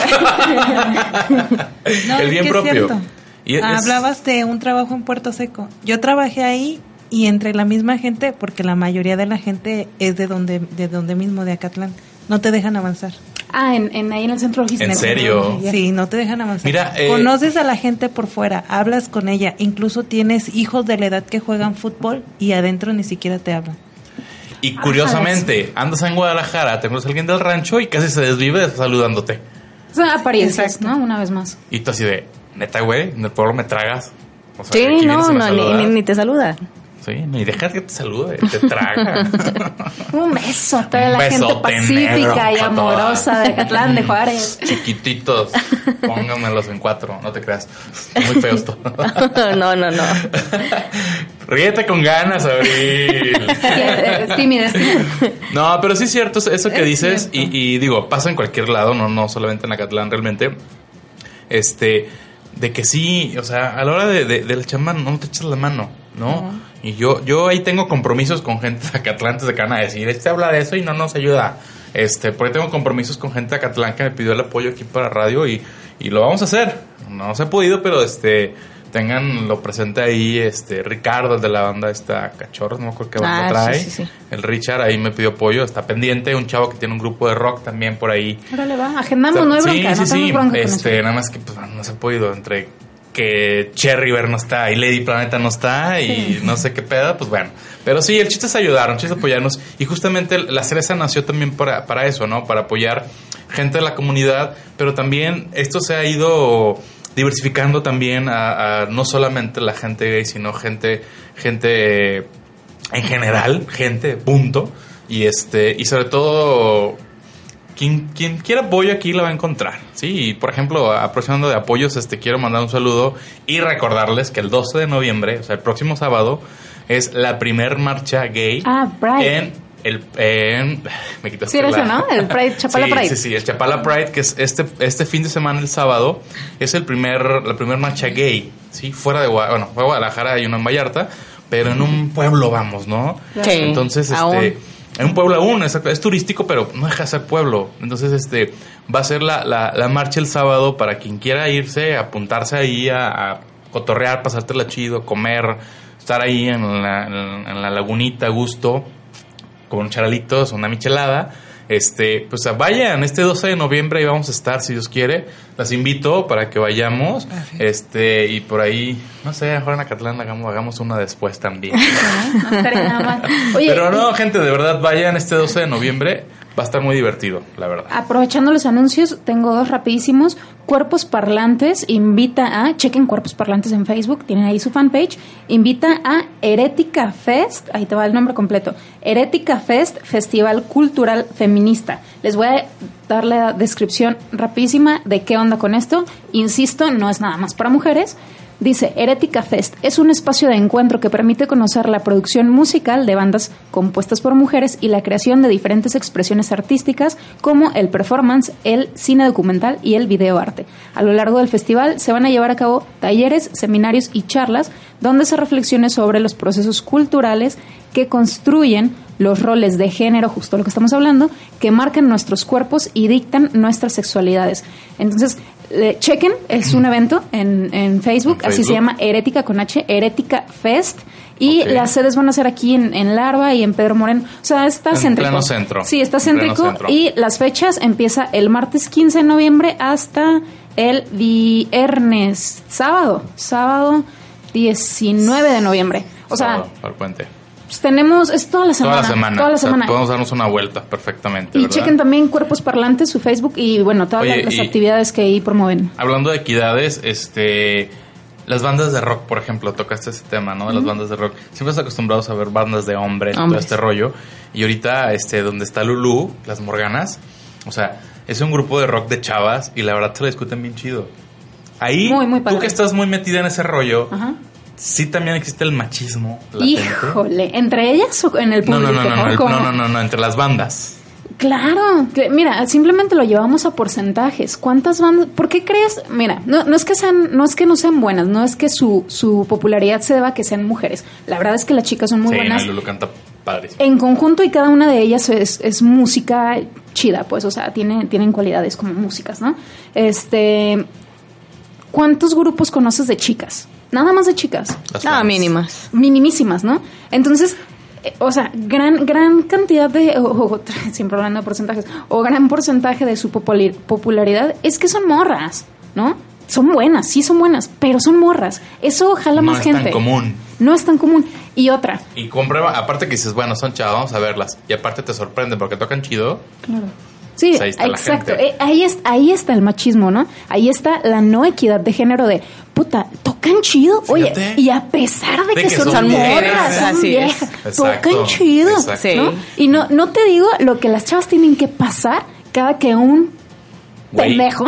No, el bien es propio. cierto. Y es- Hablabas de un trabajo en Puerto Seco. Yo trabajé ahí y entre la misma gente, porque la mayoría de la gente es de donde, de donde mismo, de Acatlán, no te dejan avanzar. Ah, en, en ahí en el centro logístico. ¿En serio? Sí, no te dejan avanzar. Mira, eh, Conoces a la gente por fuera, hablas con ella, incluso tienes hijos de la edad que juegan fútbol y adentro ni siquiera te hablan. Y curiosamente, andas en Guadalajara, te conoces a alguien del rancho y casi se desvive saludándote. O sea, apariencias, Exacto. ¿no? Una vez más. Y tú así de, neta, güey, en el pueblo me tragas. O sea, Sí, no, no, ni- ni te saluda. Sí, ni dejas que te salude, te traga. Un beso a toda Un la gente pacífica y amorosa de Catlán, de Juárez. Chiquititos, póngamelos en cuatro, no te creas. Muy feos todos. no, no, no. Ríete con ganas, Abril. Es tímida, es tímida. No, pero sí es cierto eso que Es dices y, y digo, pasa en cualquier lado, no, no solamente en Acatlán realmente. Este, de que sí, o sea, a la hora de, de, del chamán no te echas la mano, ¿no? Y yo, yo ahí tengo compromisos con gente de Acatlán antes de que van a decir, este habla de eso y no nos ayuda. Este, porque tengo compromisos con gente de Acatlán que me pidió el apoyo aquí para radio y, y lo vamos a hacer. No se ha podido, pero este, tengan lo presente ahí, este, Ricardo, el de la banda esta Cachorros, no me acuerdo qué banda Ah, trae. sí, sí, sí. El Richard ahí me pidió apoyo, está pendiente, un chavo que tiene un grupo de rock también por ahí. Órale, va. Agendamos, no hay sí, bronca, sí, no sí, bronca este, nada más que pues, no se ha podido entre que Cherryver no está y Lady Planeta no está y no sé qué pedo, pues bueno. Pero sí, el chiste es ayudar, el chiste es apoyarnos. Y justamente la cereza nació también para, para eso, ¿no? Para apoyar gente de la comunidad, pero también esto se ha ido diversificando también a, a no solamente la gente gay, sino gente, gente en general, gente, punto. Y este, y sobre todo quien, quien quiera apoyo aquí la va a encontrar. Sí, y por ejemplo, aprovechando de apoyos, este quiero mandar un saludo y recordarles que el 12 de noviembre, o sea, el próximo sábado, es la primer marcha gay Ah, Pride. en el en, me quitaste Sí, la- eso, ¿no? El Pride, Chapala sí, Pride. Sí, sí, el Chapala Pride, que es este, este fin de semana, el sábado, es el primer, la primera marcha gay, ¿sí? Fuera de, Gua- bueno, fue Guadalajara y una en Vallarta, pero en un pueblo vamos, ¿no? Sí, Entonces, aún. En un pueblo aún, exacto, es turístico, pero no deja de ser pueblo. Entonces, este, va a ser la, la, la marcha el sábado para quien quiera irse, apuntarse ahí a, a cotorrear, pasártela chido, comer, estar ahí en la, en la lagunita a gusto, con charalitos, una michelada. Este, pues vayan, este 12 de noviembre ahí vamos a estar, si Dios quiere. Las invito para que vayamos. Este, y por ahí, no sé, ahora en Acatlán hagamos, hagamos una después también. No. Oye, Pero no, gente, de verdad, vayan este 12 de noviembre. Va a estar muy divertido, la verdad. aprovechando los anuncios, tengo dos rapidísimos. Cuerpos Parlantes invita a, chequen Cuerpos Parlantes en Facebook, tienen ahí su fanpage, invita a Herética Fest, ahí te va el nombre completo, Herética Fest, Festival Cultural Feminista. Les voy a dar la descripción rapidísima de qué onda con esto. Insisto, no es nada más para mujeres. Dice, Herética Fest es un espacio de encuentro que permite conocer la producción musical de bandas compuestas por mujeres y la creación de diferentes expresiones artísticas como el performance, el cine documental y el videoarte. A lo largo del festival se van a llevar a cabo talleres, seminarios y charlas donde se reflexione sobre los procesos culturales que construyen los roles de género, justo lo que estamos hablando, que marcan nuestros cuerpos y dictan nuestras sexualidades. Entonces, le- chequen, es un evento en, en Facebook, En así se llama Herética con H, Herética Fest. Y las sedes van a ser aquí en, en Larva y en Pedro Moreno. O sea, está En céntrico. pleno centro. Sí, está céntrico. centro. Y las fechas empieza el martes 15 de noviembre hasta el viernes, sábado, sábado 19 de noviembre. O sea, Sábado, para el puente. Pues tenemos, es toda la semana. Toda la semana. Toda la O sea, semana. podemos darnos una vuelta perfectamente. y ¿verdad? chequen también Cuerpos Parlantes, su Facebook y bueno, todas Oye, las, y- actividades que ahí promueven. Hablando de equidades, este. Las bandas de rock, por ejemplo, tocaste ese tema, ¿no? De las bandas de rock. Siempre estás acostumbrados a ver bandas de hombres, y todo Hombres. este rollo. Y ahorita, este, donde está Lulu, las Morganas, o sea, es un grupo de rock de chavas y la verdad se lo discuten bien chido. Ahí, Muy, muy tú que estás muy metida en ese rollo, Ajá. Sí también existe el machismo latente. Híjole, ¿entre ellas o en el público? no, no, no, no, no, no, no, no, entre las bandas. Claro, mira, simplemente lo llevamos a porcentajes. ¿Cuántas bandas? ¿Por qué crees? Mira, no, no es que sean, no es que no sean buenas, no es que su, su popularidad se deba a que sean mujeres. La verdad es que las chicas son muy sí, buenas. no, Lulu canta padre. En conjunto y cada una de ellas es, es música chida, pues, o sea, tiene, tienen cualidades como músicas, ¿no? Este, ¿cuántos grupos conoces de chicas? Nada más de chicas. Las Nada, fans. mínimas. minimísimas, ¿no? Entonces, eh, o sea, gran, gran cantidad de, o, o- siempre hablando de porcentajes, o gran porcentaje de su popularidad es que son morras, ¿no? Son buenas, sí son buenas, pero son morras. Eso jala No más es tan gente. común. No es tan común. Y otra, Y comprueba, aparte que dices, bueno, son chavas, vamos a verlas. Y aparte te sorprende porque tocan chido. Claro. Sí, Pues ahí está la exacto. gente. Eh, ahí, es, ahí está el machismo, ¿no? Ahí está la no equidad de género de, puta, tocan chido. Oye, Fíjate. y a pesar de, De que, que son, son mujeres, morras, son así viejas, Exacto, tocan chido. exacto. ¿no? Y no, no te digo lo que las chavas tienen que pasar cada que un pendejo,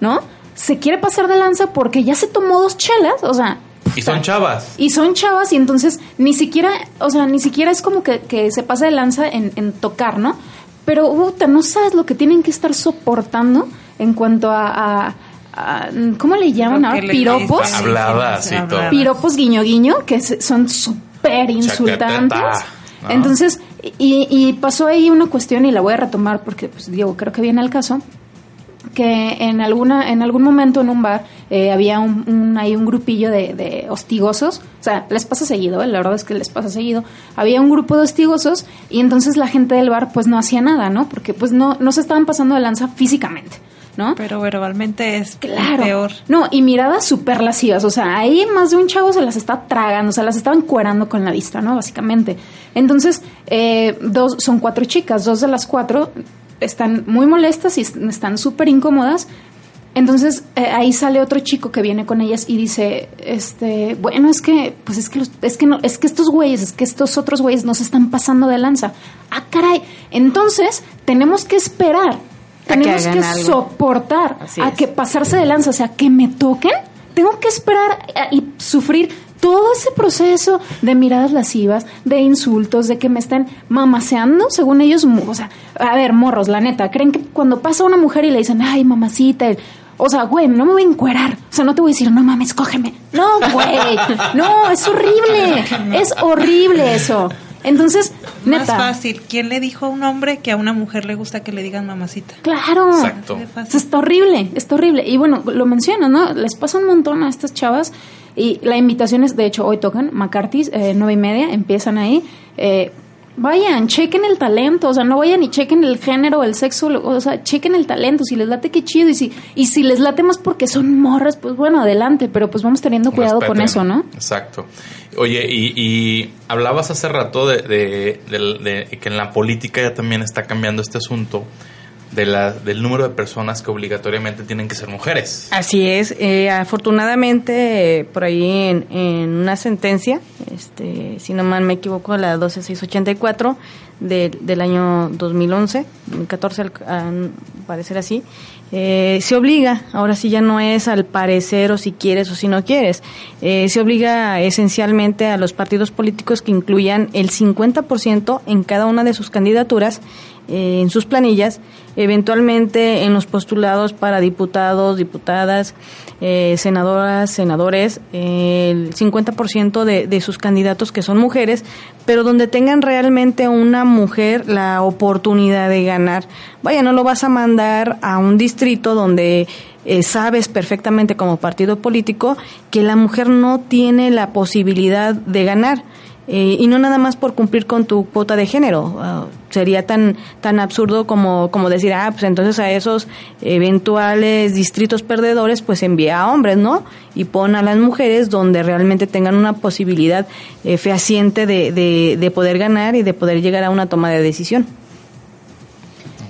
¿no? Se quiere pasar de lanza porque ya se tomó dos chelas, o sea... Y son chavas. Y son chavas y entonces ni siquiera, o sea, ni siquiera es como que, que se pasa de lanza en, en tocar, ¿no? Pero, puta, no sabes lo que tienen que estar soportando en cuanto a, a- a- ¿cómo le llaman ahora? Piropos. Habladas y todo. Piropos guiño guiño, que se- son súper insultantes. Entonces, y, y pasó ahí una cuestión y la voy a retomar porque, pues, digo, creo que viene al caso que en alguna en algún momento en un bar eh, había un, un- ahí un grupillo de, de hostigosos o sea les pasa seguido ¿eh? la verdad es que les pasa seguido había un grupo de hostigosos y entonces la gente del bar pues no hacía nada no porque pues no no se estaban pasando de lanza físicamente ¿no? Pero verbalmente es Claro. peor. No, y miradas súper lascivas. O sea, ahí más de un chavo se las está tragando, o sea, las estaban cuerando con la vista, ¿no? Básicamente. Entonces, eh, dos, son cuatro chicas, dos de las cuatro están muy molestas y est- están súper incómodas. Entonces, eh, ahí sale otro chico que viene con ellas y dice, este, bueno, es que, pues es que, los- es que no, es que estos güeyes, es que estos otros güeyes nos están pasando de lanza. Ah, caray. Entonces, tenemos que esperar. Que Tenemos que, soportar Así a es. que pasarse de lanza, o sea, que me toquen. Tengo que esperar eh, y sufrir todo ese proceso de miradas lascivas, de insultos, de que me estén mamaseando, según ellos, o sea, a ver, morros, la neta, creen que cuando pasa una mujer y le dicen, ay, mamacita, el- o sea, güey, no me voy a encuerar, o sea, no te voy a decir, no mames, cógeme. No, güey, no, es horrible, es horrible eso. Entonces, Más neta, fácil. ¿Quién le dijo a un hombre que a una mujer le gusta que le digan mamacita? Claro. Exacto. Está horrible, está horrible. Y bueno, lo menciono, ¿no? Les pasa un montón a estas chavas. Y la invitación es, de hecho, hoy tocan McCarthy's, eh, nueve y media, empiezan ahí. Eh, vayan, chequen el talento, o sea, no vayan y chequen el género, el sexo, o sea, chequen el talento, si les late, qué chido. Y si, y si les late más porque son morras, pues bueno, adelante, pero pues vamos teniendo cuidado con eso, ¿no? Exacto. Oye, y, y hablabas hace rato de, de que en la política ya también está cambiando este asunto de la, del número de personas que obligatoriamente tienen que ser mujeres. Así es, eh, afortunadamente por ahí en, en una sentencia, este, si no mal me equivoco, la 12684 de- del año 2011, 2014 al al parecer así, eh, se obliga, ahora sí ya no es al parecer o si quieres o si no quieres, eh, se obliga esencialmente a los partidos políticos que incluyan el 50% en cada una de sus candidaturas eh, en sus planillas, eventualmente en los postulados para diputados, diputadas, eh, senadoras, senadores, eh, el 50% de, de sus candidatos que son mujeres, pero donde tengan realmente una mujer la oportunidad de ganar. Vaya, no lo vas a mandar a un distrito donde eh, sabes perfectamente como partido político que la mujer no tiene la posibilidad de ganar. Eh, y no nada más por cumplir con tu cuota de género. Ah, sería tan tan absurdo como, como decir, ah, pues entonces a esos eventuales distritos perdedores, pues envía a hombres, ¿no? Y pon a las mujeres donde realmente tengan una posibilidad eh, fehaciente de, de, de poder ganar y de poder llegar a una toma de decisión.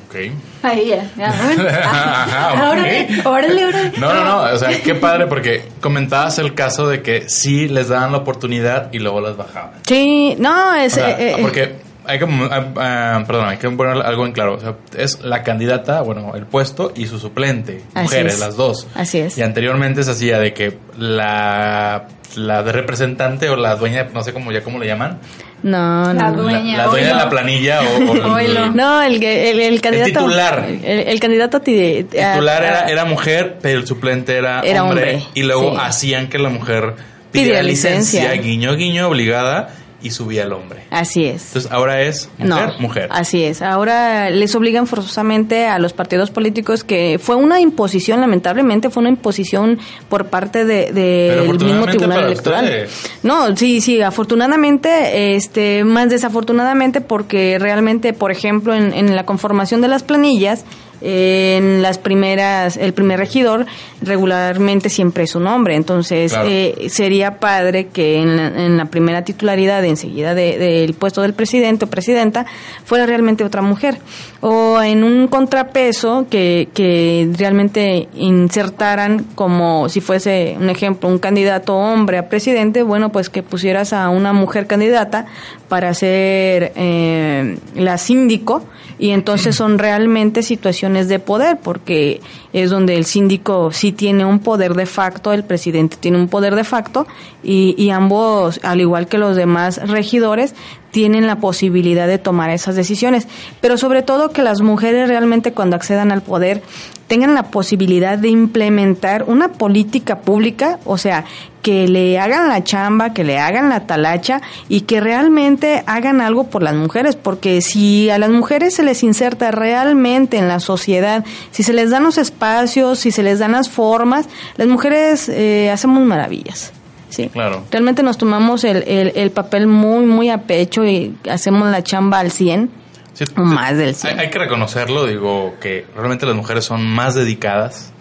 Ok. Ahí ya, ya. Ajá, ok. Órale, órale, órale. No, no, no. O sea, qué padre porque comentabas el caso de que sí les daban la oportunidad y luego las bajaban. Sí, no, es... O sea, eh, eh, porque hay que, ah, ah, perdón, hay que poner algo en claro. O sea, es la candidata, bueno, el puesto y su suplente. Mujeres, es. las dos. Así es. Y anteriormente se hacía de que la, la de representante o la dueña, no sé cómo ya cómo le llaman. no, La no, dueña. La, la dueña de la planilla o, o el-. No, el, el, el candidato... titular. El, el candidato... ti- titular a- era, a- era mujer, pero el suplente era, Era hombre, hombre, Y luego sí. hacían que la mujer Pidiera pidiera licencia, licencia. guiño, guiño, obligada, y subía el hombre. Así es. Entonces ahora es mujer, no, mujer. Así es. Ahora les obligan forzosamente a los partidos políticos que fue una imposición, lamentablemente fue una imposición por parte de- Pero del mismo Tribunal Electoral. ustedes. No, sí, sí, afortunadamente, este, más desafortunadamente porque realmente, por ejemplo, en, en la conformación de las planillas, en las primeras, el primer regidor regularmente siempre es un hombre, entonces Claro. eh, sería padre que en la, en la primera titularidad enseguida de- del puesto del presidente o presidenta fuera realmente otra mujer o en un contrapeso que, que realmente insertaran como si fuese un ejemplo un candidato hombre a presidente bueno pues que pusieras a una mujer candidata para ser eh, la síndico y entonces son realmente situaciones de poder porque es donde el síndico sí tiene un poder de facto, el presidente tiene un poder de facto y, y ambos, al igual que los demás regidores, tienen la posibilidad de tomar esas decisiones. Pero sobre todo que las mujeres realmente cuando accedan al poder tengan la posibilidad de implementar una política pública, o sea, que le hagan la chamba, que le hagan la talacha y que realmente hagan algo por las mujeres, porque si a las mujeres se les inserta realmente en la sociedad, si se les dan los espacios, si se les dan las formas, las mujeres eh, hacemos maravillas. Sí. Claro. Realmente nos tomamos el, el, el papel muy, muy a pecho y hacemos la chamba al 100. Sí, O más del hay, 100. hay que reconocerlo, digo, que realmente las mujeres son más dedicadas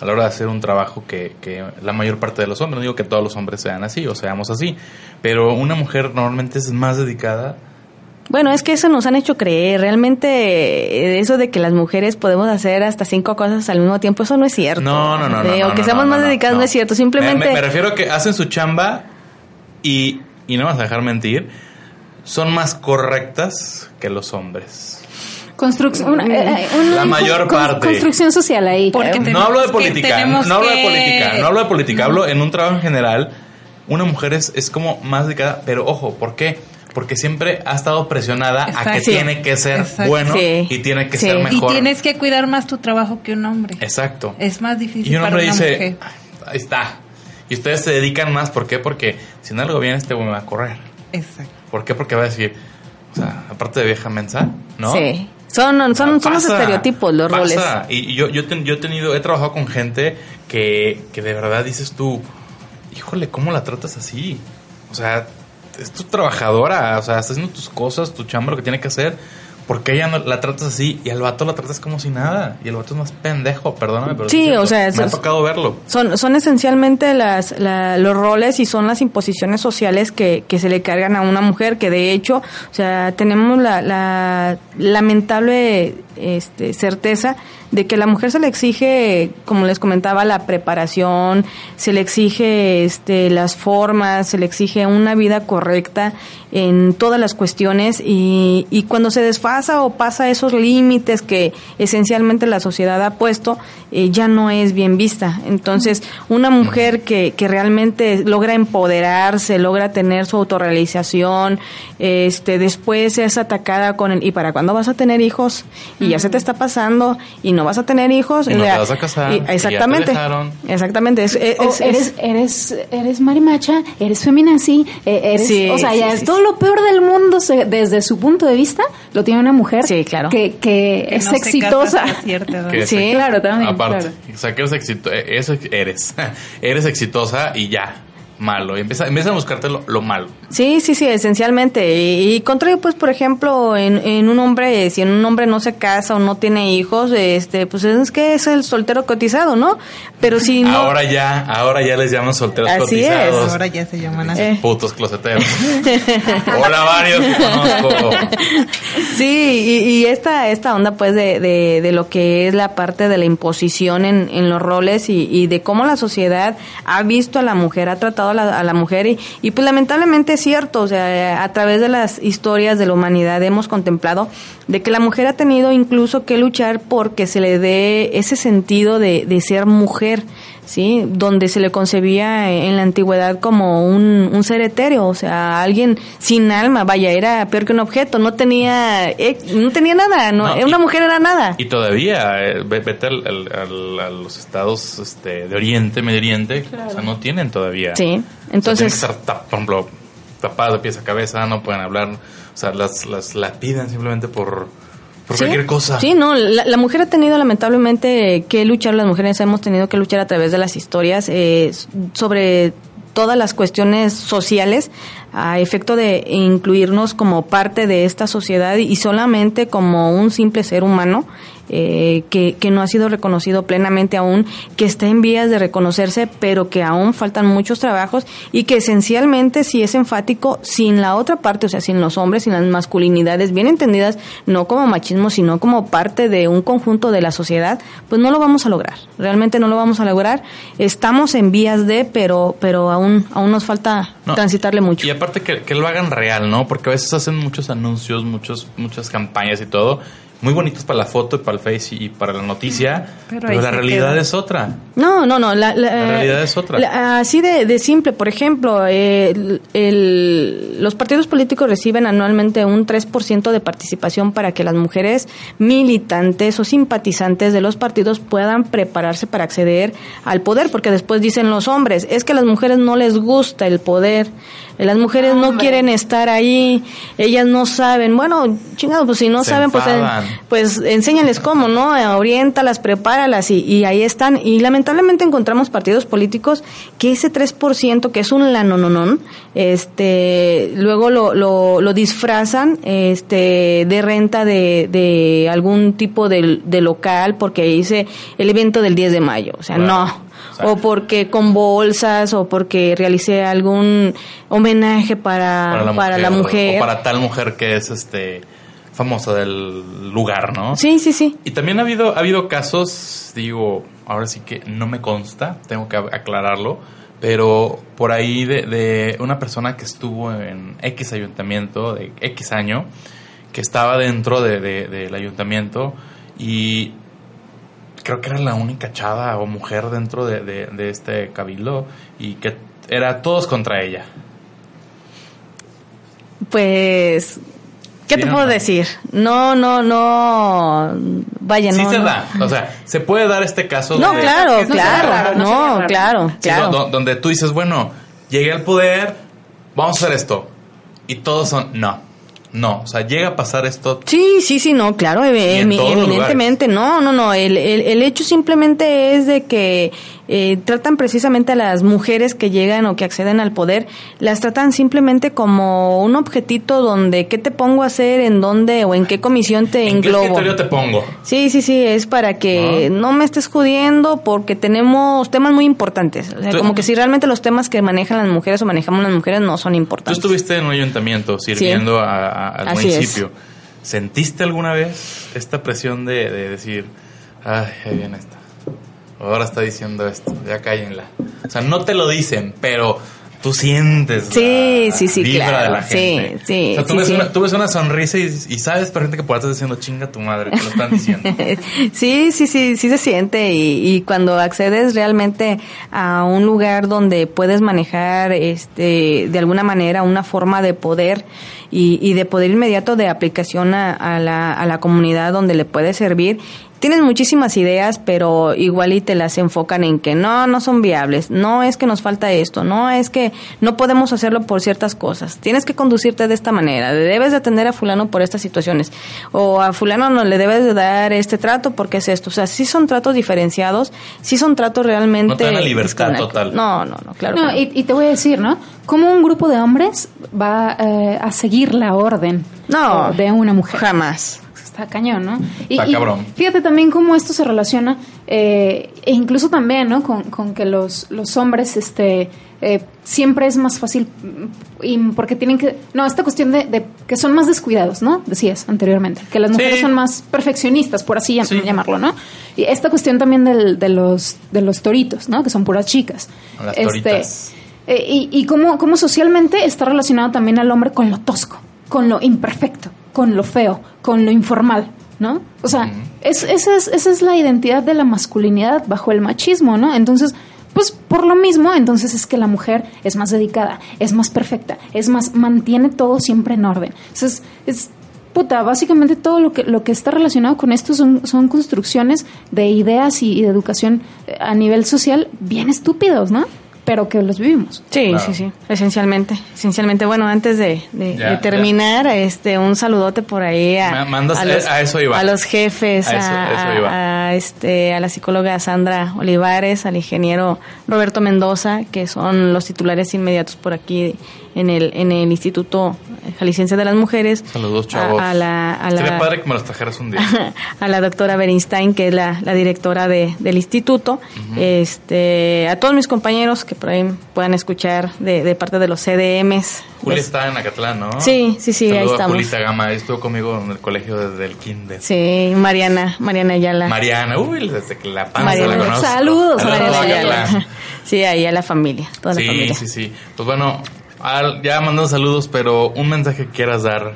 a la hora de hacer un trabajo que, que la mayor parte de los hombres. No digo que todos los hombres sean así o seamos así, pero una mujer normalmente es más dedicada. Bueno, es que eso nos han hecho creer. Realmente, eh, eso de que las mujeres podemos hacer hasta cinco cosas al mismo tiempo, eso no es cierto. No, no, no. no, no, Aunque no, seamos más no, dedicadas, no. es cierto. Me, Simplemente. me- me refiero a que hacen su chamba y, y no vas a dejar mentir, son más correctas que los hombres. Construcción. una- eh, eh, una La mayor con- parte. Construcción social ahí. Porque Eh, te- No hablo de política, tenemos no hablo de política, no hablo de política, hablo en un trabajo en general. Una mujer es, es como más dedicada, pero ojo, ¿por qué? Porque siempre ha estado presionada a que tiene que ser Exacto. bueno Sí. y tiene que Sí. ser Y Y mejor. tienes que cuidar más tu trabajo que un hombre. Exacto. Es más difícil Y un para hombre una dice, mujer. ahí está. Y ustedes se dedican más, ¿por qué? Porque si no algo bien, este güey me va a correr. Exacto. ¿Por qué? Porque va a decir, o sea, aparte de vieja mensa, ¿no? Sí. Son, son, son los Pasa, estereotipos, los pasa. roles. Y y yo, yo, ten- yo he tenido, he trabajado con gente que, que de verdad dices tú, híjole, ¿cómo la tratas así? O sea, es tu trabajadora, o sea, está haciendo tus cosas, tu chamba, lo que tiene que hacer. ¿Por qué ella no la tratas así? Y al vato la tratas como si nada. Y el vato es más pendejo, perdóname, pero Sí, o sea, me ha tocado verlo. Son, son esencialmente las, la- los roles y son las imposiciones sociales que, que se le cargan a una mujer, que de hecho, o sea, tenemos la, la lamentable este, certeza de que a la mujer se le exige, como les comentaba, la preparación, se le exige este, las formas, se le exige una vida correcta en todas las cuestiones y, y cuando se desfasa o pasa esos límites que esencialmente la sociedad ha puesto, eh, ya no es bien vista. Entonces, una mujer que, que realmente logra empoderarse, logra tener su autorrealización, este, después es atacada con el, ¿y para cuándo vas a tener hijos? Y ya se te está pasando y no vas a tener hijos. Y no te vas a casar, y- y ya te exactamente. Exactamente. Es, es- o es- eres, eres, eres marimacha, eres feminazi, eh, eres, Sí, o sea, sí, ya sí, es sí. todo lo peor del mundo se- desde su punto de vista lo tiene una mujer Sí, claro. que, que Que es no exitosa. cierta. Que Sí, claro, también, Aparte, claro. o sea, que eres, exito- eres. eres exitosa y ya, malo. Y empieza, empieza a buscarte lo, lo malo. Sí, sí, sí, esencialmente. Y, y contrario, pues, por ejemplo, en, en un hombre, si en un hombre no se casa o no tiene hijos, este, pues es que es el soltero cotizado, ¿no? Pero si no... Ahora ya, ahora ya les llaman solteros Así es. cotizados. Ahora ya se llaman así. Eh. Putos closeteros. Hola, varios que conozco. Sí, y, y esta, esta onda pues de, de, de lo que es la parte de la imposición en, en los roles y, y de cómo la sociedad ha visto a la mujer, ha tratado a la, a la mujer y, y pues lamentablemente es cierto, o sea, a través de las historias de la humanidad hemos contemplado de que la mujer ha tenido incluso que luchar porque se le dé ese sentido de, de ser mujer. ¿Sí? Donde se le concebía en la antigüedad como un, un ser etéreo, o sea, alguien sin alma, vaya, era peor que un objeto, no tenía, eh, no tenía nada, no, No, una y- mujer era nada. Y todavía, eh, ve- vete al- al- al- a los estados este, de Oriente, Medio Oriente, o sea, no tienen todavía. Sí, O sea, entonces, tienen que estar, tap- por ejemplo, tapadas de pies a cabeza, no pueden hablar. O sea, las, las, piden simplemente por, por Sí, cualquier cosa. Sí, no, la, la mujer ha tenido lamentablemente que luchar, las mujeres hemos tenido que luchar a través de las historias eh, sobre todas las cuestiones sociales a efecto de incluirnos como parte de esta sociedad y solamente como un simple ser humano eh, que, que no ha sido reconocido plenamente aún, que está en vías de reconocerse, pero que aún faltan muchos trabajos y que esencialmente si es enfático sin la otra parte, o sea, sin los hombres, sin las masculinidades bien entendidas, no como machismo, sino como parte de un conjunto de la sociedad, pues no lo vamos a lograr. Realmente no lo vamos a lograr. Estamos en vías de, pero, pero aún, aún nos falta No, transitarle mucho. Y aparte que, que lo hagan real, ¿no? Porque a veces hacen muchos anuncios, muchos, muchas campañas y todo. Muy bonitos para la foto y para el face y para la noticia. Pero la realidad queda. es otra. No, no, no. La, la- La realidad es otra. la- así de, de simple, por ejemplo, eh, el- el- los partidos políticos reciben anualmente un 3% de participación para que las mujeres militantes o simpatizantes de los partidos puedan prepararse para acceder al poder, porque después dicen los hombres, es que a las mujeres no les gusta el poder. Las mujeres no quieren estar ahí, ellas no saben. Bueno, chingado, pues si no Se saben, pues, eh, pues enséñales cómo, ¿no? Eh, Oriéntalas, prepáralas y, y ahí están. Y lamentablemente encontramos partidos políticos que ese 3%, que es un lanononón, este, luego lo, lo, lo disfrazan este, de renta de, de algún tipo de, de local porque dice el evento del 10 de mayo. O sea, no. Exacto. O porque con bolsas o porque realicé algún homenaje para, para la mujer. O para tal mujer que es este famosa del lugar, ¿no? Sí, sí, sí. Y también ha habido, ha habido casos, digo, ahora sí que no me consta, tengo que aclararlo, pero por ahí de, de una persona que estuvo en X ayuntamiento de X año, que estaba dentro de- de- del ayuntamiento y creo que era la única chava o mujer dentro de, de- de este cabildo y que era todos contra ella. Pues, ¿qué Sí, te no, puedo no. decir? No, no, no. Vaya, sí no. se no. da, o sea, se puede dar este caso No, de- claro, No claro. raro, no no, claro, Sí, claro. do- donde tú dices, bueno, llegué al poder, vamos a hacer esto. Y todos son, no, no. O sea, llega a pasar esto. Sí, sí, sí, no, claro, eminentemente, no, no, no, el, el, el hecho simplemente es de que eh, tratan precisamente a las mujeres que llegan o que acceden al poder, las tratan simplemente como un objetito donde, ¿qué te pongo a hacer? ¿En dónde o en qué comisión te ¿En englobo? escritorio te pongo? Sí, sí, sí, es para que no, me estés jodiendo porque tenemos temas muy importantes. O sea, Tú- como que si realmente los temas que manejan las mujeres o manejamos las mujeres no son Tú importantes. estuviste en un ayuntamiento sirviendo a- a- al Así municipio. ¿Sentiste alguna vez esta presión de, de decir, ay, ahí viene esta? Ahora está diciendo esto, ya cállenla. O sea, no te lo dicen, pero tú sientes Sí, la sí, sí, vibra claro. de la Sí, gente. sí, o sea, tú, sí, ves sí. Una, tú ves una sonrisa y, y sabes perfectamente que por ahí estás diciendo chinga tu madre, te lo están diciendo. Sí, sí, sí, sí se siente y, y cuando accedes realmente a un lugar donde puedes manejar este de alguna manera una forma de poder y, y de poder inmediato de aplicación a, a la, a la comunidad donde le puede servir, tienes muchísimas ideas, pero igual y te las enfocan en que no, no son viables, no es que nos falta esto, no es que no podemos hacerlo por ciertas cosas, tienes que conducirte de esta manera, debes de atender a fulano por estas situaciones, o a fulano no le debes de dar este trato porque es esto, o sea, sí son tratos diferenciados, sí son tratos realmente... No te dan la libertad total. No, no, no, claro. No, que no. y, y te voy a decir, ¿no? ¿Cómo un grupo de hombres va eh, a seguir la orden No, de una mujer? Jamás. Está cañón, ¿no? Está cabrón. Fíjate también cómo esto se relaciona, eh, e incluso también, ¿no? Con, con que los, los hombres, este, eh, siempre es más fácil, y porque tienen que, no, esta cuestión de, de que son más descuidados, ¿no? Decías anteriormente, que las Sí. mujeres son más perfeccionistas, por así llam- Sí. llamarlo, ¿no? Y esta cuestión también del, de los, de los toritos, ¿no? Que son puras chicas. Las Este, toritas. eh, y y cómo, cómo socialmente está relacionado también al hombre con lo tosco, con lo imperfecto, con lo feo, con lo informal, ¿no? O sea, es, esa, es, esa es la identidad de la masculinidad bajo el machismo, ¿no? Entonces, pues por lo mismo, entonces es que la mujer es más dedicada, es más perfecta, es más, mantiene todo siempre en orden. Entonces, es, puta, básicamente todo lo que, lo que está relacionado con esto son, son construcciones de ideas y, y de educación a nivel social bien estúpidos, ¿no? Pero que los vivimos. Sí, Claro. sí, sí, esencialmente, esencialmente. Bueno, antes de, de- Ya, de terminar, este, un saludote por ahí a, mandas- a, los, a eso iba. a los jefes, A eso- a, eso iba. a- a, este, a la psicóloga Sandra Olivares, al ingeniero Roberto Mendoza, que son los titulares inmediatos por aquí en el, en el Instituto Jalisciense de las Mujeres. Saludos, A- chavos. A, la, a la- padre que me los trajeras un día. a la doctora Berinstein, que es la, la directora de, del instituto, este, a todos mis compañeros que por ahí puedan escuchar de, de parte de los CDMs. Julia está en Acatlán, ¿no? Sí, sí, sí, ahí Saludo a estamos. Julita Gama, estuvo conmigo en el colegio desde el kinder. Sí, Mariana, Mariana Ayala. Mariana, uy, desde que la panza Mariana, la conozco. saludos, Mariana a Ayala. Sí, ahí a la familia, toda la Sí, familia. sí, sí. Pues bueno, al- ya mandando saludos, pero un mensaje que quieras dar a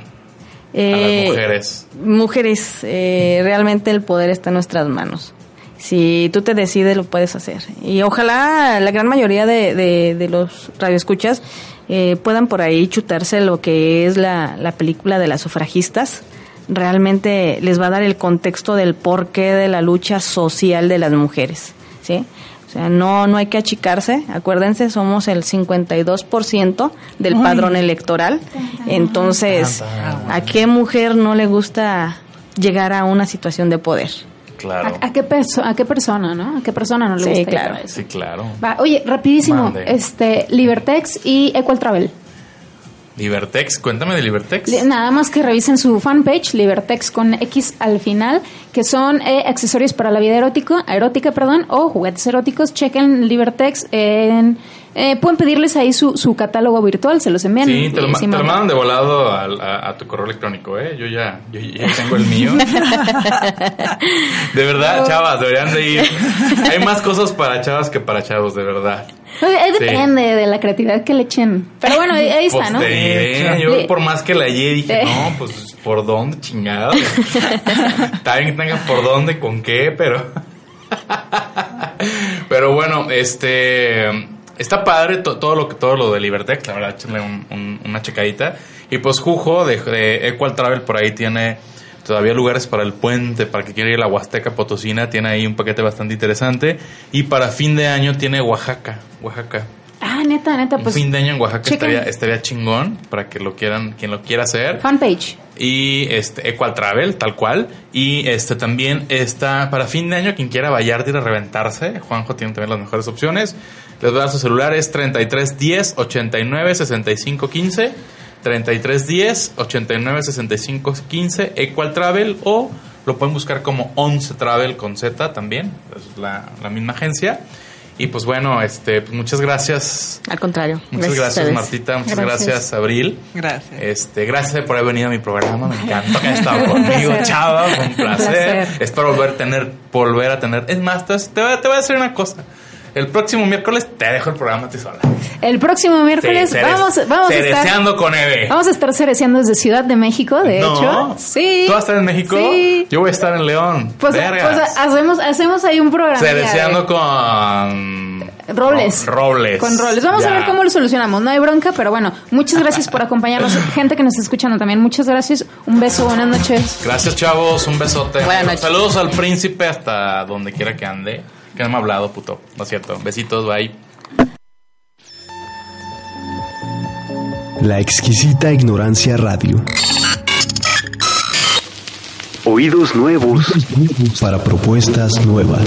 Eh, las mujeres. Mujeres, eh, realmente el poder está en nuestras manos. Si tú te decides, lo puedes hacer. Y ojalá la gran mayoría de, de, de los radioescuchas eh, puedan por ahí chutarse lo que es la, la película de las sufragistas. Realmente les va a dar el contexto del porqué de la lucha social de las mujeres. ¿sí? O sea, no, no hay que achicarse. Acuérdense, somos el 52% del padrón electoral. Entonces, ¿a qué mujer no le gusta llegar a una situación de poder? Claro. ¿A, a qué perso- ¿A qué persona, no? ¿A qué persona no le Sí, gusta claro. llegar a eso? Sí, claro. Va, oye, rapidísimo, Mande. este, Libertex y Equal Travel. Libertex, cuéntame de Libertex. Li- Nada más que revisen su fanpage, Libertex con X al final, que son eh, accesorios para la vida erótico, erótica, perdón, o juguetes eróticos. Chequen Libertex. En, eh, pueden pedirles ahí su, su catálogo virtual, se los envían. Sí, te lo, te mandan de volado a, a tu correo electrónico, ¿eh? Yo ya, yo ya tengo el mío. de verdad, chavas, deberían de ir. Hay más cosas para chavas que para chavos, de verdad. Pues, eh, Sí. depende de la creatividad que le echen. Pero bueno, ahí, ahí está, Pues ¿no? te diré, yo Le- por más que la hallé dije, Eh. no, pues por dónde, chingada. Está bien que tenga por dónde, con qué, pero. pero bueno, este. Está padre to- todo lo que todo lo de Libertec, la verdad, échenle un- un- una checadita. Y pues Jujo de, de Equal Travel por ahí tiene todavía lugares para el puente, para que quiera ir a la Huasteca Potosina, tiene ahí un paquete bastante interesante. Y para fin de año tiene Oaxaca, Oaxaca. Ah, neta, neta, Un pues. fin de año en Oaxaca estaría, estaría chingón para que lo quieran, quien lo quiera hacer. Fanpage. Y este, Equal Travel, tal cual. Y este también está para fin de año, quien quiera Vallarta ir a reventarse. Juanjo tiene también las mejores opciones. Les voy a dar su celular, es 3310 89 65 15. 3310 89 65 15 Equal Travel o lo pueden buscar como 11 Travel con Z también, es la, la misma agencia. Y pues bueno, este, pues muchas gracias. Al contrario. Muchas gracias. Martita. Muchas Gracias. gracias, Abril. Gracias. Este, gracias por haber venido a mi programa. Me encantó que hayas estado conmigo, chava. Fue un placer. placer. Espero volver a tener, volver a tener. Es más, te, te voy a- te voy a decir una cosa. El próximo miércoles te dejo el programa a ti sola. El próximo miércoles Sí, vamos, vamos a estar. cereceando con Eve. Vamos a estar cereceando desde Ciudad de México, de No. hecho. Sí. ¿Tú vas a estar en México? Sí. Yo voy a estar en León. Pues, pues, hacemos, hacemos ahí un programa. Cereceando con... Robles. Ro- Robles. Con roles. Vamos a ver cómo lo solucionamos. No hay bronca, pero bueno, muchas gracias por acompañarnos. Gente que nos está escuchando también, muchas gracias. Un beso, buenas noches. Gracias, chavos. Un besote. Buenas noches. Saludos al príncipe hasta donde quiera que ande. Que no me ha hablado, puto. No es cierto. Besitos, bye. La exquisita ignorancia radio. Oídos nuevos Para propuestas nuevas.